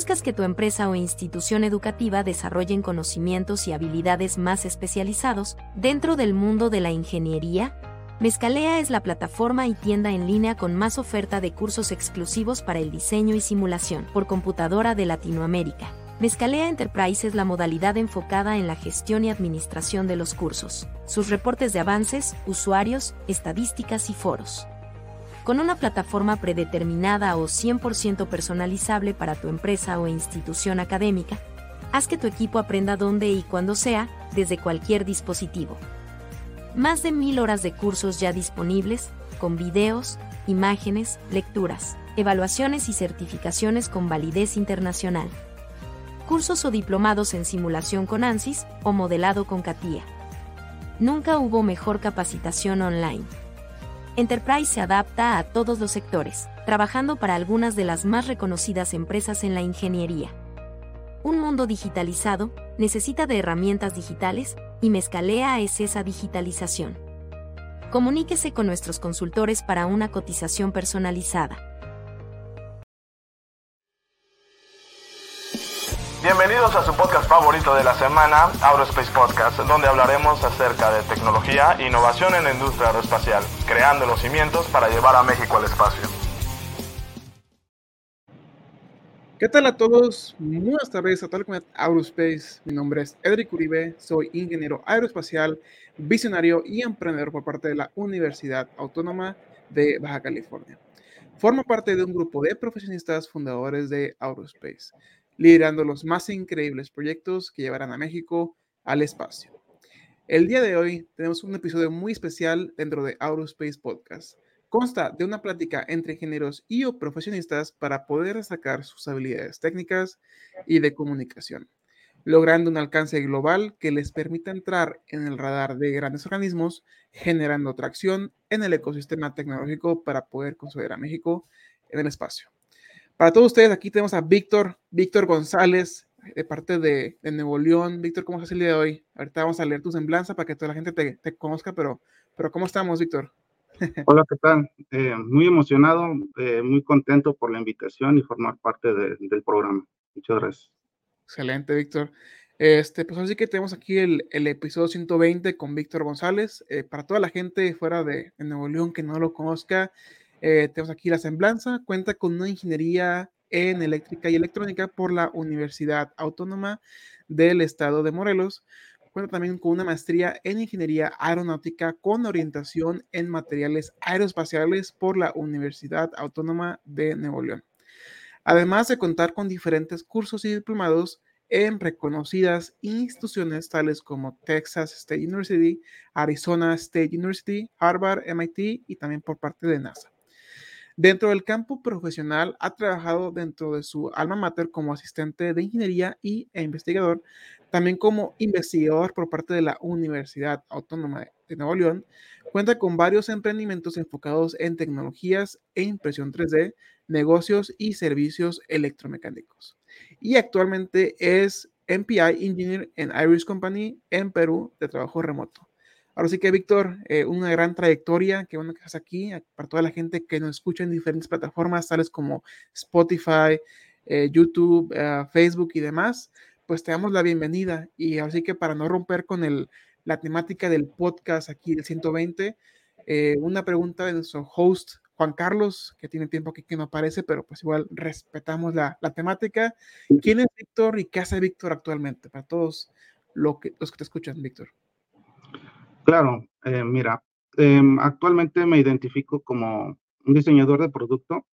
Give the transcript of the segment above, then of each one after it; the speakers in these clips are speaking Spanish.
buscas que tu empresa o institución educativa desarrollen conocimientos y habilidades más especializados dentro del mundo de la ingeniería, Mezcalea es la plataforma y tienda en línea con más oferta de cursos exclusivos para el diseño y simulación por computadora de Latinoamérica. Mezcalea Enterprise es la modalidad enfocada en la gestión y administración de los cursos, sus reportes de avances, usuarios, estadísticas y foros. Con una plataforma predeterminada o 100% personalizable para tu empresa o institución académica, haz que tu equipo aprenda donde y cuando sea, desde cualquier dispositivo. Más de mil horas de cursos ya disponibles, con videos, imágenes, lecturas, evaluaciones y certificaciones con validez internacional cursos o diplomados en simulación con ANSYS o modelado con CATIA. Nunca hubo mejor capacitación online. Enterprise se adapta a todos los sectores, trabajando para algunas de las más reconocidas empresas en la ingeniería. Un mundo digitalizado necesita de herramientas digitales y Mezcalea es esa digitalización. Comuníquese con nuestros consultores para una cotización personalizada. Bienvenidos a su podcast favorito de la semana, Aerospace Podcast, donde hablaremos acerca de tecnología e innovación en la industria aeroespacial, creando los cimientos para llevar a México al espacio. ¿Qué tal a todos? Muy buenas tardes a tal como Aerospace. Mi nombre es Edric Uribe, soy ingeniero aeroespacial, visionario y emprendedor por parte de la Universidad Autónoma de Baja California. Formo parte de un grupo de profesionistas fundadores de Aerospace liderando los más increíbles proyectos que llevarán a México al espacio. El día de hoy tenemos un episodio muy especial dentro de Aerospace Podcast. Consta de una plática entre ingenieros y o profesionistas para poder destacar sus habilidades técnicas y de comunicación, logrando un alcance global que les permita entrar en el radar de grandes organismos, generando tracción en el ecosistema tecnológico para poder construir a México en el espacio. Para todos ustedes, aquí tenemos a Víctor, Víctor González, de parte de, Nuevo León. Víctor, ¿cómo estás el día de hoy? Ahorita vamos a leer tu semblanza para que toda la gente te, conozca, pero, pero ¿cómo estamos, Víctor? Hola, ¿qué tal? Eh, muy emocionado, eh, muy contento por la invitación y formar parte del programa. Muchas gracias. Excelente, Víctor. Este, pues así que tenemos aquí el, el episodio 120 con Víctor González. Eh, para toda la gente fuera de, de, Nuevo León que no lo conozca, eh, tenemos aquí la semblanza, cuenta con una ingeniería en eléctrica y electrónica por la Universidad Autónoma del Estado de Morelos. Cuenta también con una maestría en ingeniería aeronáutica con orientación en materiales aeroespaciales por la Universidad Autónoma de Nuevo León. Además de contar con diferentes cursos y diplomados en reconocidas instituciones tales como Texas State University, Arizona State University, Harvard, MIT y también por parte de NASA. Dentro del campo profesional, ha trabajado dentro de su alma mater como asistente de ingeniería y, e investigador, también como investigador por parte de la Universidad Autónoma de Nuevo León. Cuenta con varios emprendimientos enfocados en tecnologías e impresión 3D, negocios y servicios electromecánicos. Y actualmente es MPI Engineer en Iris Company en Perú de trabajo remoto. Ahora sí que, Víctor, eh, una gran trayectoria, qué bueno que estás aquí, para toda la gente que nos escucha en diferentes plataformas, tales como Spotify, eh, YouTube, eh, Facebook y demás, pues te damos la bienvenida. Y así que para no romper con el, la temática del podcast aquí del 120, una pregunta de nuestro host, Juan Carlos, que tiene tiempo aquí que no aparece, pero pues igual respetamos la, la temática. ¿Quién es Víctor y qué hace Víctor actualmente? Para todos lo que, los que te escuchan, Víctor. Claro, eh, mira, em, actualmente me identifico como un diseñador de producto.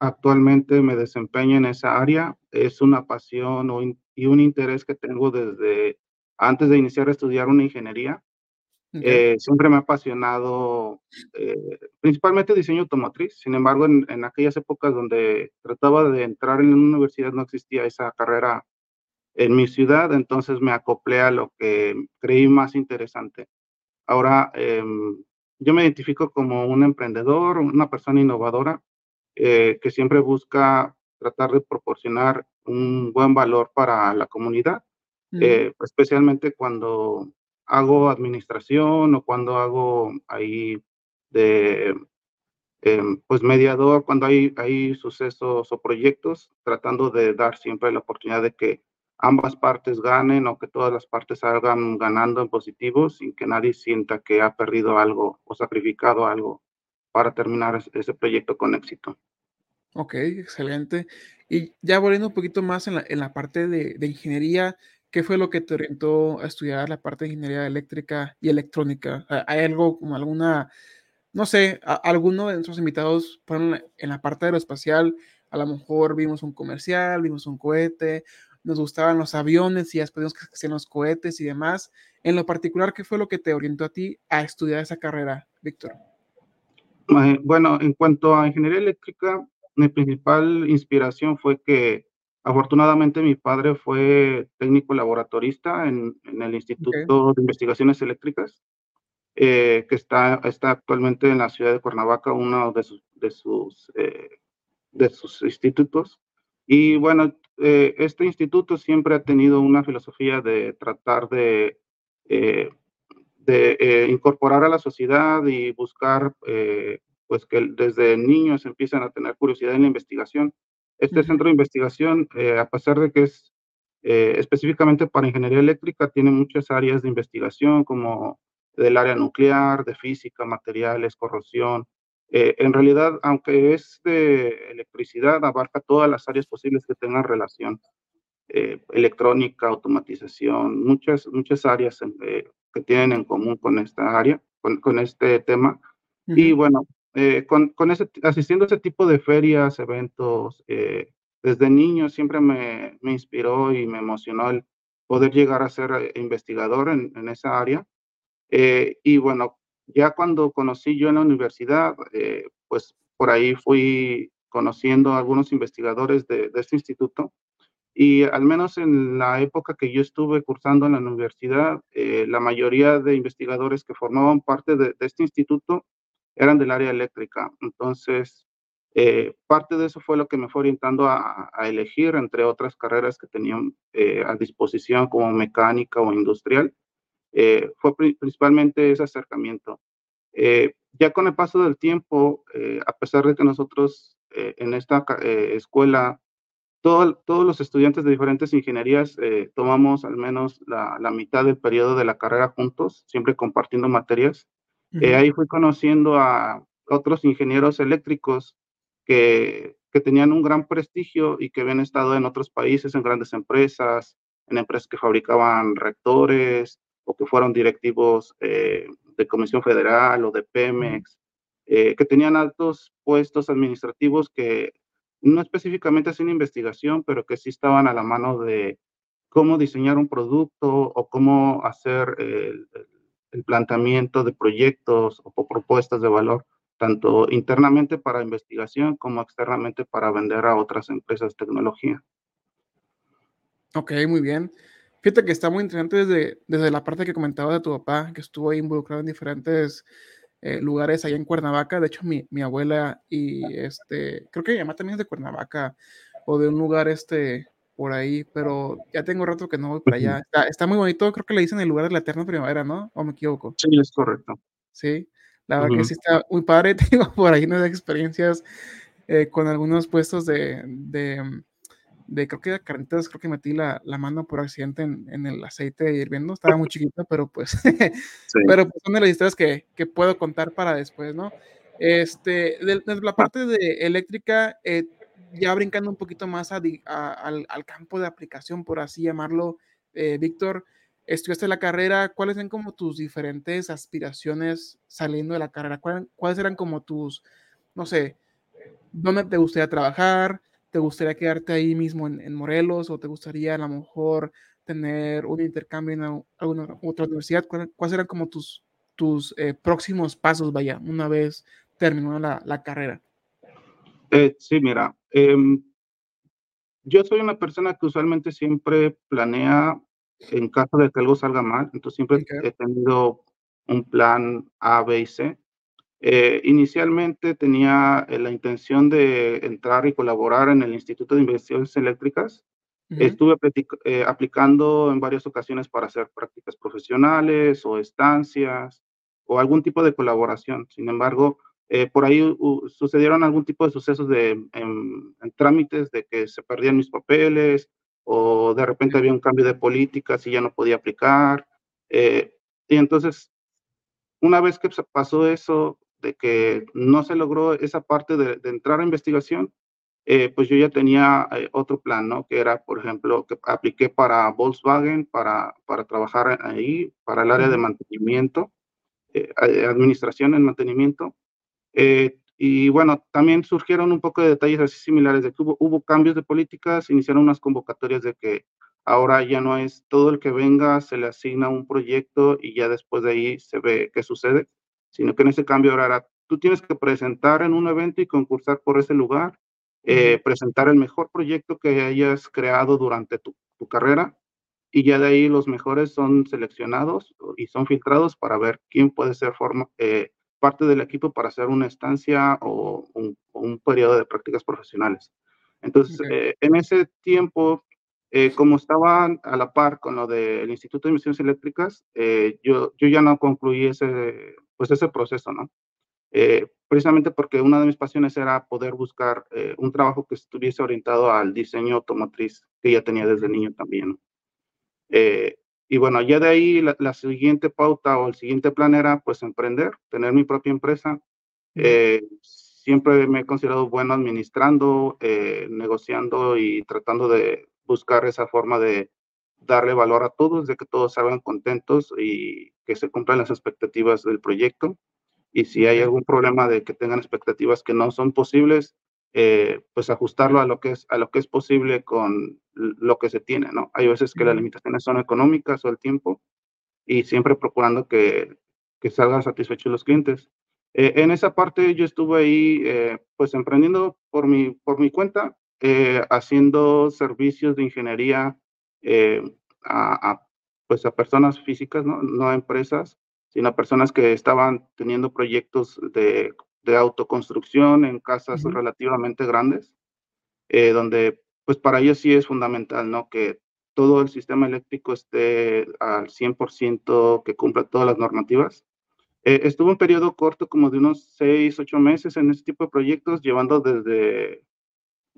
Actualmente me desempeño en esa área. Es una pasión y un interés que tengo desde antes de iniciar a estudiar una ingeniería. Eh, siempre me ha apasionado eh, principalmente diseño automotriz. Sin embargo, en, en, aquellas épocas donde trataba de entrar en una universidad no existía esa carrera en mi ciudad, entonces me acoplé a lo que creí más interesante. Ahora, em, yo me identifico como un emprendedor, una persona innovadora eh, que siempre busca tratar de proporcionar un buen valor para la comunidad, eh, especialmente cuando hago administración o cuando hago ahí de em, pues mediador cuando hay, hay sucesos o proyectos, tratando de dar siempre la oportunidad de que ambas partes ganen o que todas las partes salgan ganando en positivo sin que nadie sienta que ha perdido algo o sacrificado algo para terminar ese proyecto con éxito. Ok, excelente. Y ya volviendo un poquito más en la, en la parte de, de, ingeniería, ¿qué fue lo que te orientó a estudiar la parte de ingeniería eléctrica y electrónica? ¿Hay algo como alguna, no sé, alguno de nuestros invitados fueron en la parte aeroespacial? A lo mejor vimos un comercial, vimos un cohete, nos gustaban los aviones y después vimos que hacían los cohetes y demás. En lo particular, ¿qué fue lo que te orientó a ti a estudiar esa carrera, Víctor? Bueno, en cuanto a ingeniería eléctrica, mi principal inspiración fue que afortunadamente mi padre fue técnico laboratorista en, el Instituto de Investigaciones Eléctricas, eh, que está, está actualmente en la ciudad de Cuernavaca, uno de sus, de sus, eh, de sus institutos. Y bueno, eh, este instituto siempre ha tenido una filosofía de tratar de, de incorporar a la sociedad y buscar pues que desde niños empiezan a tener curiosidad en la investigación. Este centro de investigación, eh, a pesar de que es eh, específicamente para ingeniería eléctrica, tiene muchas áreas de investigación como del área nuclear, de física, materiales, corrosión. Eh, en realidad, aunque es de electricidad, abarca todas las áreas posibles que tengan relación. electrónica, automatización, muchas, muchas áreas que tienen en común con esta área, con, con este tema. Y bueno, eh, con, con, ese, asistiendo a ese tipo de ferias, eventos, eh, desde niño siempre me, me, inspiró y me emocionó el poder llegar a ser eh, investigador en, en esa área. y bueno, ya cuando conocí yo en la universidad, pues por ahí fui conociendo a algunos investigadores de, de, este instituto. Y al menos en la época que yo estuve cursando en la universidad, la mayoría de investigadores que formaban parte de, de este instituto eran del área eléctrica. Entonces, eh, parte de eso fue lo que me fue orientando a, elegir entre otras carreras que tenían eh, a disposición como mecánica o industrial. Eh, fue principalmente ese acercamiento. ya con el paso del tiempo, a pesar de que nosotros en esta escuela, todos los estudiantes de diferentes ingenierías tomamos al menos la, la mitad del periodo de la carrera juntos, siempre compartiendo materias. Eh, ahí fui conociendo a otros ingenieros eléctricos que, que, tenían un gran prestigio y que habían estado en otros países, en grandes empresas, en empresas que fabricaban reactores o que fueron directivos eh, de Comisión Federal o de Pemex, eh, que tenían altos puestos administrativos que no específicamente hacían investigación, pero que sí estaban a la mano de cómo diseñar un producto o cómo hacer el, el planteamiento de proyectos o propuestas de valor, tanto internamente para investigación como externamente para vender a otras empresas tecnología. Ok, muy bien. Fíjate que está muy interesante desde, desde la parte que comentaba de tu papá, que estuvo ahí involucrado en diferentes eh, lugares allá en Cuernavaca. De hecho, mi, mi, abuela y este, creo que mi mamá también es de Cuernavaca o de un lugar este, por ahí, pero ya tengo rato que no voy para allá. Está, está, muy bonito, creo que le dicen el lugar de la eterna primavera, ¿no? ¿O me equivoco? Sí, es correcto. Sí, la verdad que sí está muy padre. Tengo por ahí unas experiencias eh, con algunos puestos de, de, de, creo que de carnitas, creo que metí la, la mano por accidente en, en, el aceite hirviendo. Estaba muy chiquita, pero pues, sí. pero pues son de las historias que, que puedo contar para después, ¿no? Este, de, de la parte de eléctrica, eh, ya brincando un poquito más a, a, al, al, campo de aplicación, por así llamarlo, eh, Víctor, estudiaste la carrera, ¿cuáles eran como tus diferentes aspiraciones saliendo de la carrera? ¿Cuáles eran como tus, no sé, dónde te gustaría trabajar? ¿Te gustaría quedarte ahí mismo en, en Morelos o te gustaría a lo mejor tener un intercambio en alguna otra universidad? ¿Cuáles eran como tus, tus eh, próximos pasos, vaya, una vez terminó la, la carrera? Eh, sí, mira, eh, yo soy una persona que usualmente siempre planea en caso de que algo salga mal, entonces siempre okay. he tenido un plan A, B y C. Eh, inicialmente tenía eh, la intención de entrar y colaborar en el Instituto de Investigaciones Eléctricas. Uh -huh. Estuve eh, aplicando en varias ocasiones para hacer prácticas profesionales o estancias o algún tipo de colaboración. Sin embargo, eh, por ahí sucedieron algún tipo de sucesos de, en, trámites de que se perdían mis papeles o de repente había un cambio de políticas y ya no podía aplicar. Eh, y entonces, una vez que pasó eso, de que no se logró esa parte de, entrar a investigación, eh, pues yo ya tenía otro plan, ¿no? Que era, por ejemplo, que apliqué para Volkswagen, para, para trabajar ahí, para el área de mantenimiento, administración en mantenimiento. Eh, y bueno, también surgieron un poco de detalles así similares, de que hubo, hubo cambios de políticas, iniciaron unas convocatorias de que ahora ya no es todo el que venga, se le asigna un proyecto y ya después de ahí se ve qué sucede, sino que en ese cambio ahora era, tú tienes que presentar en un evento y concursar por ese lugar, eh, presentar el mejor proyecto que hayas creado durante tu, tu, carrera y ya de ahí los mejores son seleccionados y son filtrados para ver quién puede ser forma, eh, parte del equipo para hacer una estancia o un, periodo de prácticas profesionales. Entonces, eh, en ese tiempo, eh, como estaba a la par con lo del Instituto de Emisiones Eléctricas, eh, yo, yo ya no concluí ese, pues ese proceso, ¿no? precisamente porque una de mis pasiones era poder buscar un trabajo que estuviese orientado al diseño automotriz que ya tenía desde niño también. Y bueno, ya de ahí la, siguiente pauta o el siguiente plan era pues emprender, tener mi propia empresa. Eh, siempre me he considerado bueno administrando, eh, negociando y tratando de buscar esa forma de darle valor a todos, de que todos salgan contentos y que se cumplan las expectativas del proyecto. Y si hay algún problema de que tengan expectativas que no son posibles, eh, pues ajustarlo a lo que es a lo que es posible con lo que se tiene, ¿no? Hay veces que las limitaciones son económicas o el tiempo y siempre procurando que, que salgan satisfechos los clientes. Eh, en esa parte yo estuve ahí eh, pues emprendiendo por mi, por mi cuenta, haciendo servicios de ingeniería a, a, pues a personas físicas, ¿no? no a empresas, sino a personas que estaban teniendo proyectos de de autoconstrucción en casas relativamente grandes, eh, donde pues para ellos sí es fundamental, ¿no? Que todo el sistema eléctrico esté al 100%, que cumpla todas las normativas. Eh, estuvo un periodo corto, como de unos 6, 8 meses en este tipo de proyectos, llevando desde,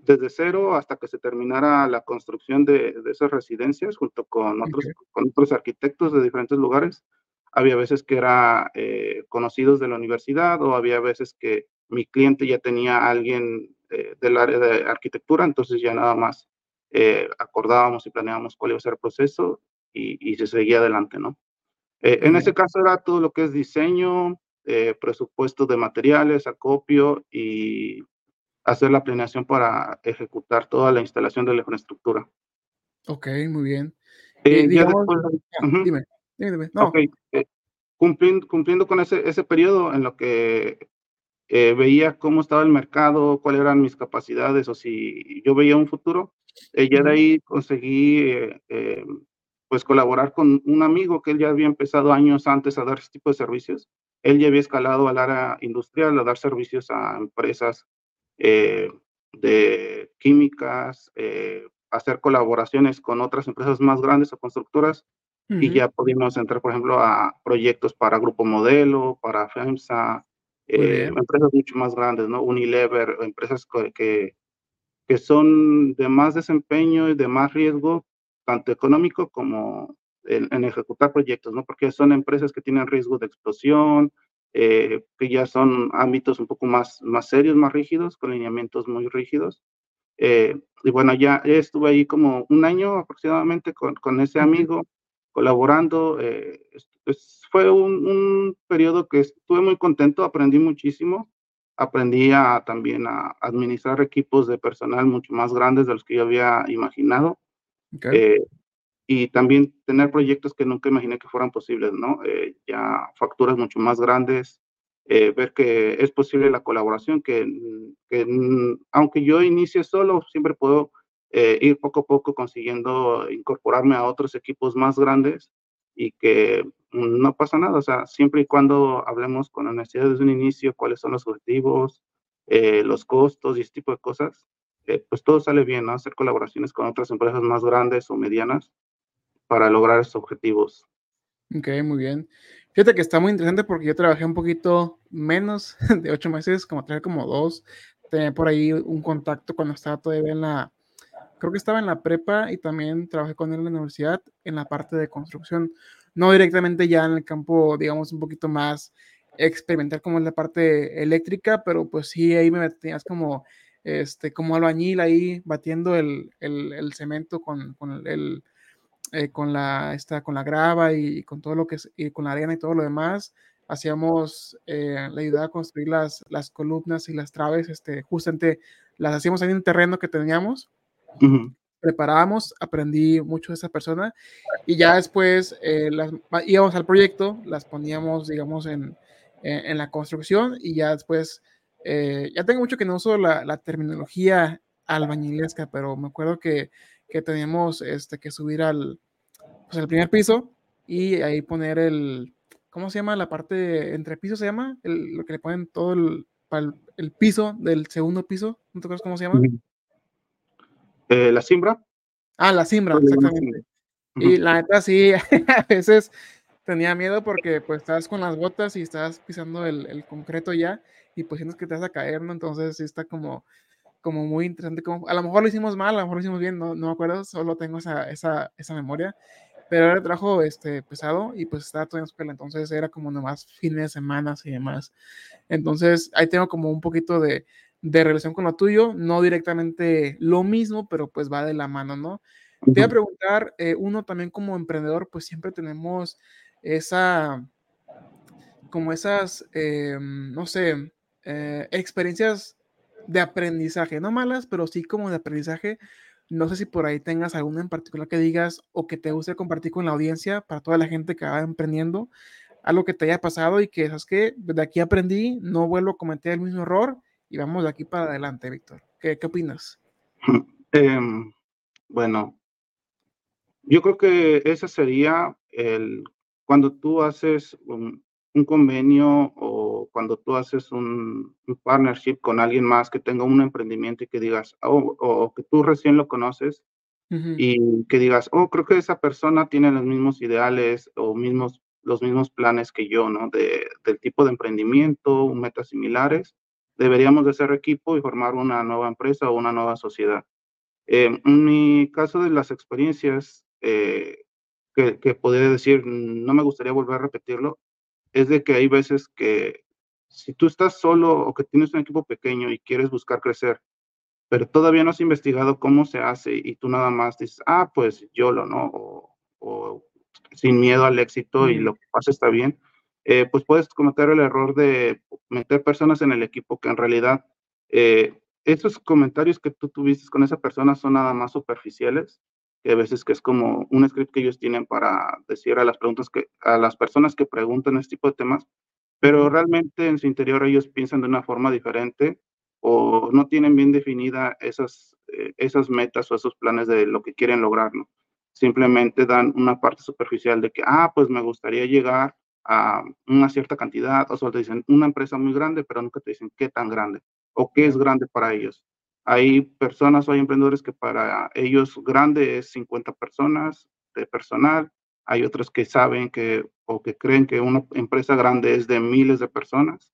desde cero hasta que se terminara la construcción de, de esas residencias, junto con otros, con otros arquitectos de diferentes lugares. Había veces que era eh, conocidos de la universidad o había veces que mi cliente ya tenía a alguien eh, del área de arquitectura, entonces ya nada más eh, acordábamos y planeábamos cuál iba a ser el proceso y, se seguía adelante, ¿no? en ese caso era todo lo que es diseño, presupuesto de materiales, acopio y hacer la planeación para ejecutar toda la instalación de la infraestructura. Ok, muy bien. dime. No. Eh, cumpliendo, cumpliendo, con ese, ese periodo en lo que eh, veía cómo estaba el mercado, cuáles eran mis capacidades o si yo veía un futuro, eh, ya de ahí conseguí pues colaborar con un amigo que él ya había empezado años antes a dar ese tipo de servicios. Él ya había escalado al área industrial, a dar servicios a empresas de químicas, hacer colaboraciones con otras empresas más grandes o constructoras y ya pudimos entrar, por ejemplo, a proyectos para Grupo Modelo, para FEMSA, eh, empresas mucho más grandes, ¿no? Unilever, empresas que, que son de más desempeño y de más riesgo, tanto económico como en, ejecutar proyectos, ¿no? Porque son empresas que tienen riesgo de explosión, eh, que ya son ámbitos un poco más, más serios, más rígidos, con lineamientos muy rígidos. Eh, y bueno, ya estuve ahí como un año aproximadamente con, con ese amigo colaborando. Eh, pues fue un, periodo que estuve muy contento, aprendí muchísimo, aprendí a, también a administrar equipos de personal mucho más grandes de los que yo había imaginado. Eh, y también tener proyectos que nunca imaginé que fueran posibles, ¿no? Eh, ya facturas mucho más grandes, ver que es posible la colaboración, que, que aunque yo inicie solo, siempre puedo eh, ir poco a poco consiguiendo incorporarme a otros equipos más grandes y que no pasa nada, o sea, siempre y cuando hablemos con honestidad desde un inicio, cuáles son los objetivos, eh, los costos y ese tipo de cosas, eh, pues todo sale bien, ¿no? Hacer colaboraciones con otras empresas más grandes o medianas para lograr esos objetivos. Ok, muy bien. Fíjate que está muy interesante porque yo trabajé un poquito menos de ocho meses, como trabajé como dos. Tenía por ahí un contacto cuando estaba todavía en la, creo que estaba en la prepa y también trabajé con él en la universidad en la parte de construcción. No directamente ya en el campo, digamos, un poquito más experimental como es la parte eléctrica, pero pues sí, ahí me tenías como, este, como albañil ahí batiendo el, el, el cemento con, con el, eh, con, la, esta, con la grava y, con todo lo que es, y con la arena y todo lo demás. Hacíamos, eh, la ayuda a construir las, las columnas y las traves, este, justamente las hacíamos en un terreno que teníamos. Preparábamos, aprendí mucho de esa persona y ya después eh, las, íbamos al proyecto, las poníamos, digamos, en, en, la construcción y ya después, eh, ya tengo mucho que no uso la, la, terminología albañilesca, pero me acuerdo que, que teníamos este, que subir al, pues, al primer piso y ahí poner el, ¿cómo se llama? La parte entre pisos se llama, el, lo que le ponen todo el, el, piso del segundo piso, ¿no te acuerdas cómo se llama? Eh, la simbra. Ah, la simbra, exactamente. Y la neta sí, a veces tenía miedo porque pues estás con las botas y estás pisando el, el, concreto ya y pues sientes que te vas a caer, ¿no? Entonces sí está como, como muy interesante. Como, a lo mejor lo hicimos mal, a lo mejor lo hicimos bien, no, no me acuerdo, solo tengo esa, esa, esa memoria. Pero era trabajo este, pesado y pues estaba todo en escuela, entonces era como nomás fines de semana y demás. Entonces ahí tengo como un poquito de, de relación con lo tuyo, no directamente lo mismo, pero pues va de la mano, ¿no? Te voy a preguntar, eh, uno también como emprendedor, pues siempre tenemos esa, como esas, eh, no sé, eh, experiencias de aprendizaje, no malas, pero sí como de aprendizaje. No sé si por ahí tengas alguna en particular que digas o que te guste compartir con la audiencia para toda la gente que va emprendiendo, algo que te haya pasado y que, ¿sabes que De aquí aprendí, no vuelvo a cometer el mismo error y vamos de aquí para adelante, Víctor. ¿Qué, opinas? Eh, bueno, yo creo que ese sería el cuando tú haces convenio o cuando tú haces un, partnership con alguien más que tenga un emprendimiento y que digas, oh, o que tú recién lo conoces y que digas, oh, creo que esa persona tiene los mismos ideales o mismos, los mismos planes que yo, ¿no? De, del tipo de emprendimiento, metas similares, deberíamos de ser equipo y formar una nueva empresa o una nueva sociedad. Eh, en mi caso de las experiencias, eh, que, que podría decir, no me gustaría volver a repetirlo, es de que hay veces que si tú estás solo o que tienes un equipo pequeño y quieres buscar crecer, pero todavía no has investigado cómo se hace y tú nada más dices, ah, pues yo lo, ¿no? O, o sin miedo al éxito y lo que pasa está bien, eh, pues puedes cometer el error de meter personas en el equipo que en realidad eh, esos comentarios que tú tuviste con esa persona son nada más superficiales que a veces que es como un script que ellos tienen para decir a las preguntas que a las personas que preguntan este tipo de temas, pero realmente en su interior ellos piensan de una forma diferente o no tienen bien definida esas, eh, esas metas o esos planes de lo que quieren lograr, ¿no? Simplemente dan una parte superficial de que, ah, pues me gustaría llegar a una cierta cantidad, o solo te dicen una empresa muy grande, pero nunca te dicen qué tan grande o qué es grande para ellos. Hay personas o hay emprendedores que para ellos grande es 50 personas de personal. Hay otros que saben que o que creen que una empresa grande es de miles de personas.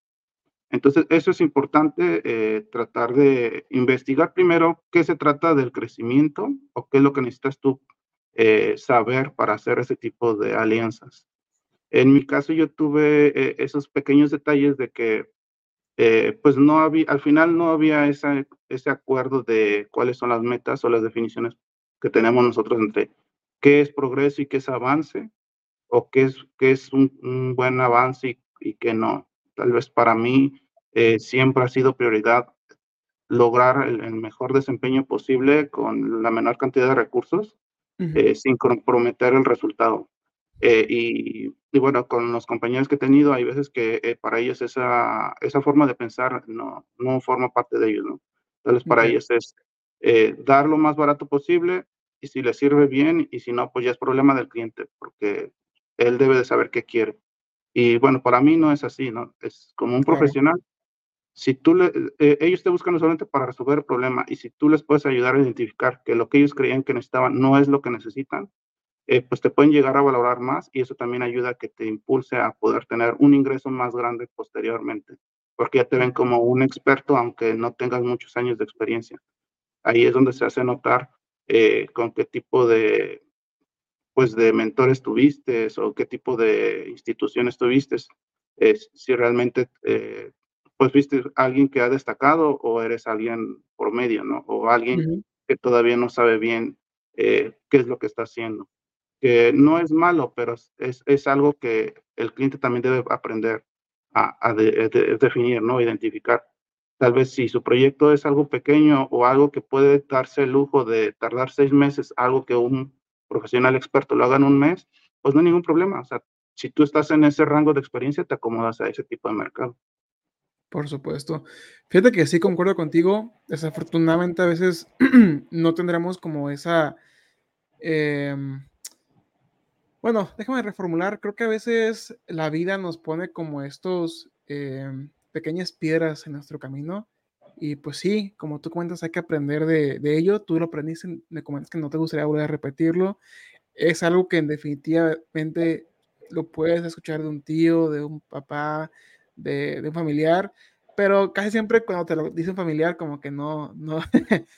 Entonces, eso es importante, eh, tratar de investigar primero qué se trata del crecimiento o qué es lo que necesitas tú eh, saber para hacer ese tipo de alianzas. En mi caso, yo tuve eh, esos pequeños detalles de que eh, pues no había, al final no había esa, ese acuerdo de cuáles son las metas o las definiciones que tenemos nosotros entre qué es progreso y qué es avance, o qué es, qué es un, buen avance y, qué no. Tal vez para mí eh, siempre ha sido prioridad lograr el, mejor desempeño posible con la menor cantidad de recursos, eh, sin comprometer el resultado. Eh, y, y, bueno, con los compañeros que he tenido, hay veces que eh, para ellos esa, esa forma de pensar no, no forma parte de ellos, ¿no? Entonces, para ellos es eh, dar lo más barato posible y si les sirve bien y si no, pues ya es problema del cliente, porque él debe de saber qué quiere. Y bueno, para mí no es así, ¿no? Es como un profesional. Si tú le, ellos te buscan solamente para resolver el problema y si tú les puedes ayudar a identificar que lo que ellos creían que necesitaban no es lo que necesitan, eh, pues te pueden llegar a valorar más y eso también ayuda a que te impulse a poder tener un ingreso más grande posteriormente, porque ya te ven como un experto aunque no tengas muchos años de experiencia. Ahí es donde se hace notar eh, con qué tipo de, pues de mentores tuviste o qué tipo de instituciones tuviste, si realmente eh, pues viste alguien que ha destacado o eres alguien por medio, ¿no? O alguien que todavía no sabe bien qué es lo que está haciendo que no es malo, pero es, es algo que el cliente también debe aprender a, definir, ¿no? Identificar. Tal vez si su proyecto es algo pequeño o algo que puede darse el lujo de tardar seis meses, algo que un profesional experto lo haga en un mes, pues no hay ningún problema. O sea, si tú estás en ese rango de experiencia, te acomodas a ese tipo de mercado. Por supuesto. Fíjate que sí concuerdo contigo. Desafortunadamente a veces no tendremos como esa... Em, bueno, déjame reformular. Creo que a veces la vida nos pone como estos em, pequeñas piedras en nuestro camino. Y pues sí, como tú cuentas, hay que aprender de, ello. Tú lo aprendiste, me comentas que no te gustaría volver a repetirlo. Es algo que en definitivamente lo puedes escuchar de un tío, de un papá, de, un familiar, pero casi siempre cuando te lo dice un familiar, como que no, no,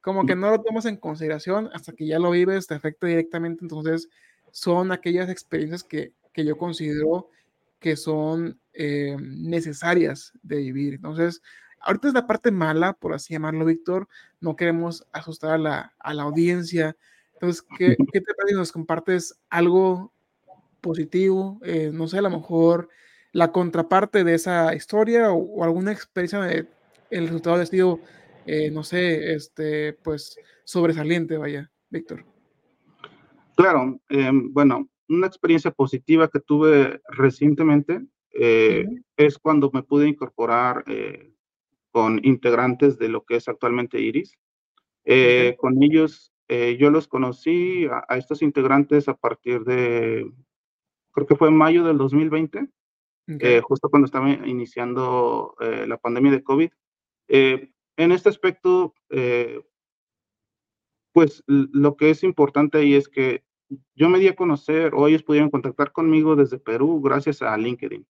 como que no lo tomas en consideración hasta que ya lo vives, te afecta directamente. Entonces, son aquellas experiencias que, yo considero que son eh, necesarias de vivir. Entonces, ahorita es la parte mala, por así llamarlo, Víctor. No queremos asustar a la, audiencia. Entonces, ¿qué, ¿qué, te parece? ¿Nos compartes algo positivo? Eh, no sé, a lo mejor la contraparte de esa historia o, alguna experiencia de el resultado de sido, eh, no sé, este, pues sobresaliente, vaya, Víctor. Claro, em, bueno, una experiencia positiva que tuve recientemente eh, es cuando me pude incorporar eh, con integrantes de lo que es actualmente Iris. Eh, con ellos, yo los conocí a, estos integrantes a partir de, creo que fue en mayo del 2020, justo cuando estaba iniciando la pandemia de COVID. en este aspecto, pues lo que es importante ahí es que yo me di a conocer o ellos pudieron contactar conmigo desde Perú gracias a LinkedIn.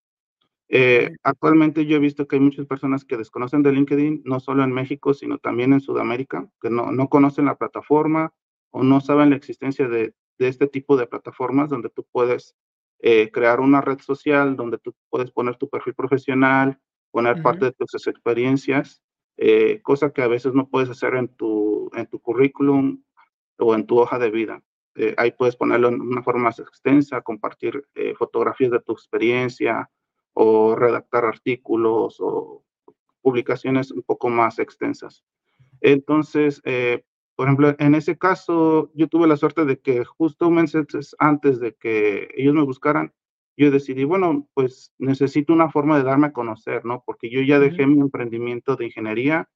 Eh, actualmente yo he visto que hay muchas personas que desconocen de LinkedIn, no solo en México, sino también en Sudamérica, que no, no conocen la plataforma o no saben la existencia de, de este tipo de plataformas donde tú puedes eh, crear una red social, donde tú puedes poner tu perfil profesional, poner parte de tus experiencias, eh, cosa que a veces no puedes hacer en tu, en tu currículum o en tu hoja de vida. Eh, ahí puedes ponerlo en una forma más extensa, compartir eh, fotografías de tu experiencia o redactar artículos o publicaciones un poco más extensas. Entonces, eh, por ejemplo, en ese caso, yo tuve la suerte de que justo meses antes de que ellos me buscaran, yo decidí, bueno, pues necesito una forma de darme a conocer, ¿no? Porque yo ya dejé mi emprendimiento de ingeniería,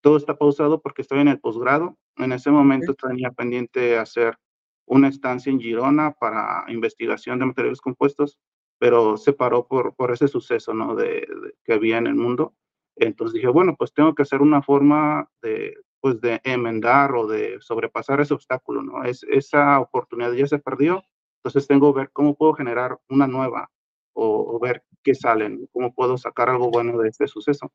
todo está pausado porque estoy en el posgrado. En ese momento tenía pendiente hacer una estancia en Girona para investigación de materiales compuestos, pero se paró por, por ese suceso ¿no? de, que había en el mundo. Entonces dije, bueno, pues tengo que hacer una forma de, pues de enmendar o de sobrepasar ese obstáculo, ¿no? Es, esa oportunidad ya se perdió, entonces tengo que ver cómo puedo generar una nueva o, o ver qué salen, cómo puedo sacar algo bueno de este suceso.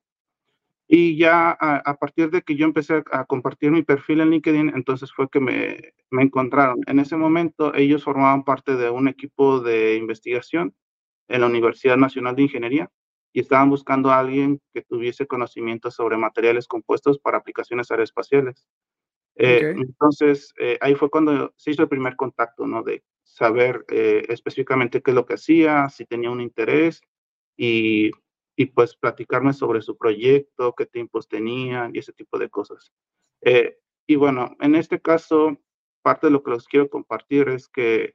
Y ya a, partir de que yo empecé a, compartir mi perfil en LinkedIn, entonces fue que me, me, encontraron. En ese momento ellos formaban parte de un equipo de investigación en la Universidad Nacional de Ingeniería y estaban buscando a alguien que tuviese conocimiento sobre materiales compuestos para aplicaciones aeroespaciales. Eh, entonces, eh, ahí fue cuando se hizo el primer contacto, ¿no? De saber eh, específicamente qué es lo que hacía, si tenía un interés y y pues platicarme sobre su proyecto, qué tiempos tenían y ese tipo de cosas. Eh, y bueno, en este caso, parte de lo que les quiero compartir es que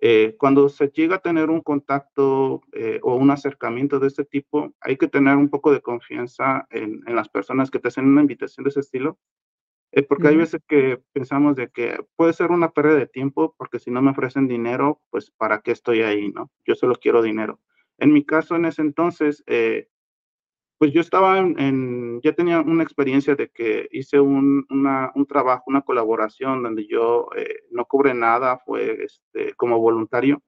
eh, cuando se llega a tener un contacto eh, o un acercamiento de este tipo, hay que tener un poco de confianza en, en las personas que te hacen una invitación de ese estilo, porque hay veces que pensamos de que puede ser una pérdida de tiempo, porque si no me ofrecen dinero, pues para qué estoy ahí, ¿no? Yo solo quiero dinero. En mi caso, en ese entonces, eh, pues yo estaba en, ya tenía una experiencia de que hice un, un trabajo, una colaboración donde yo eh, no cobré nada, fue este, como voluntario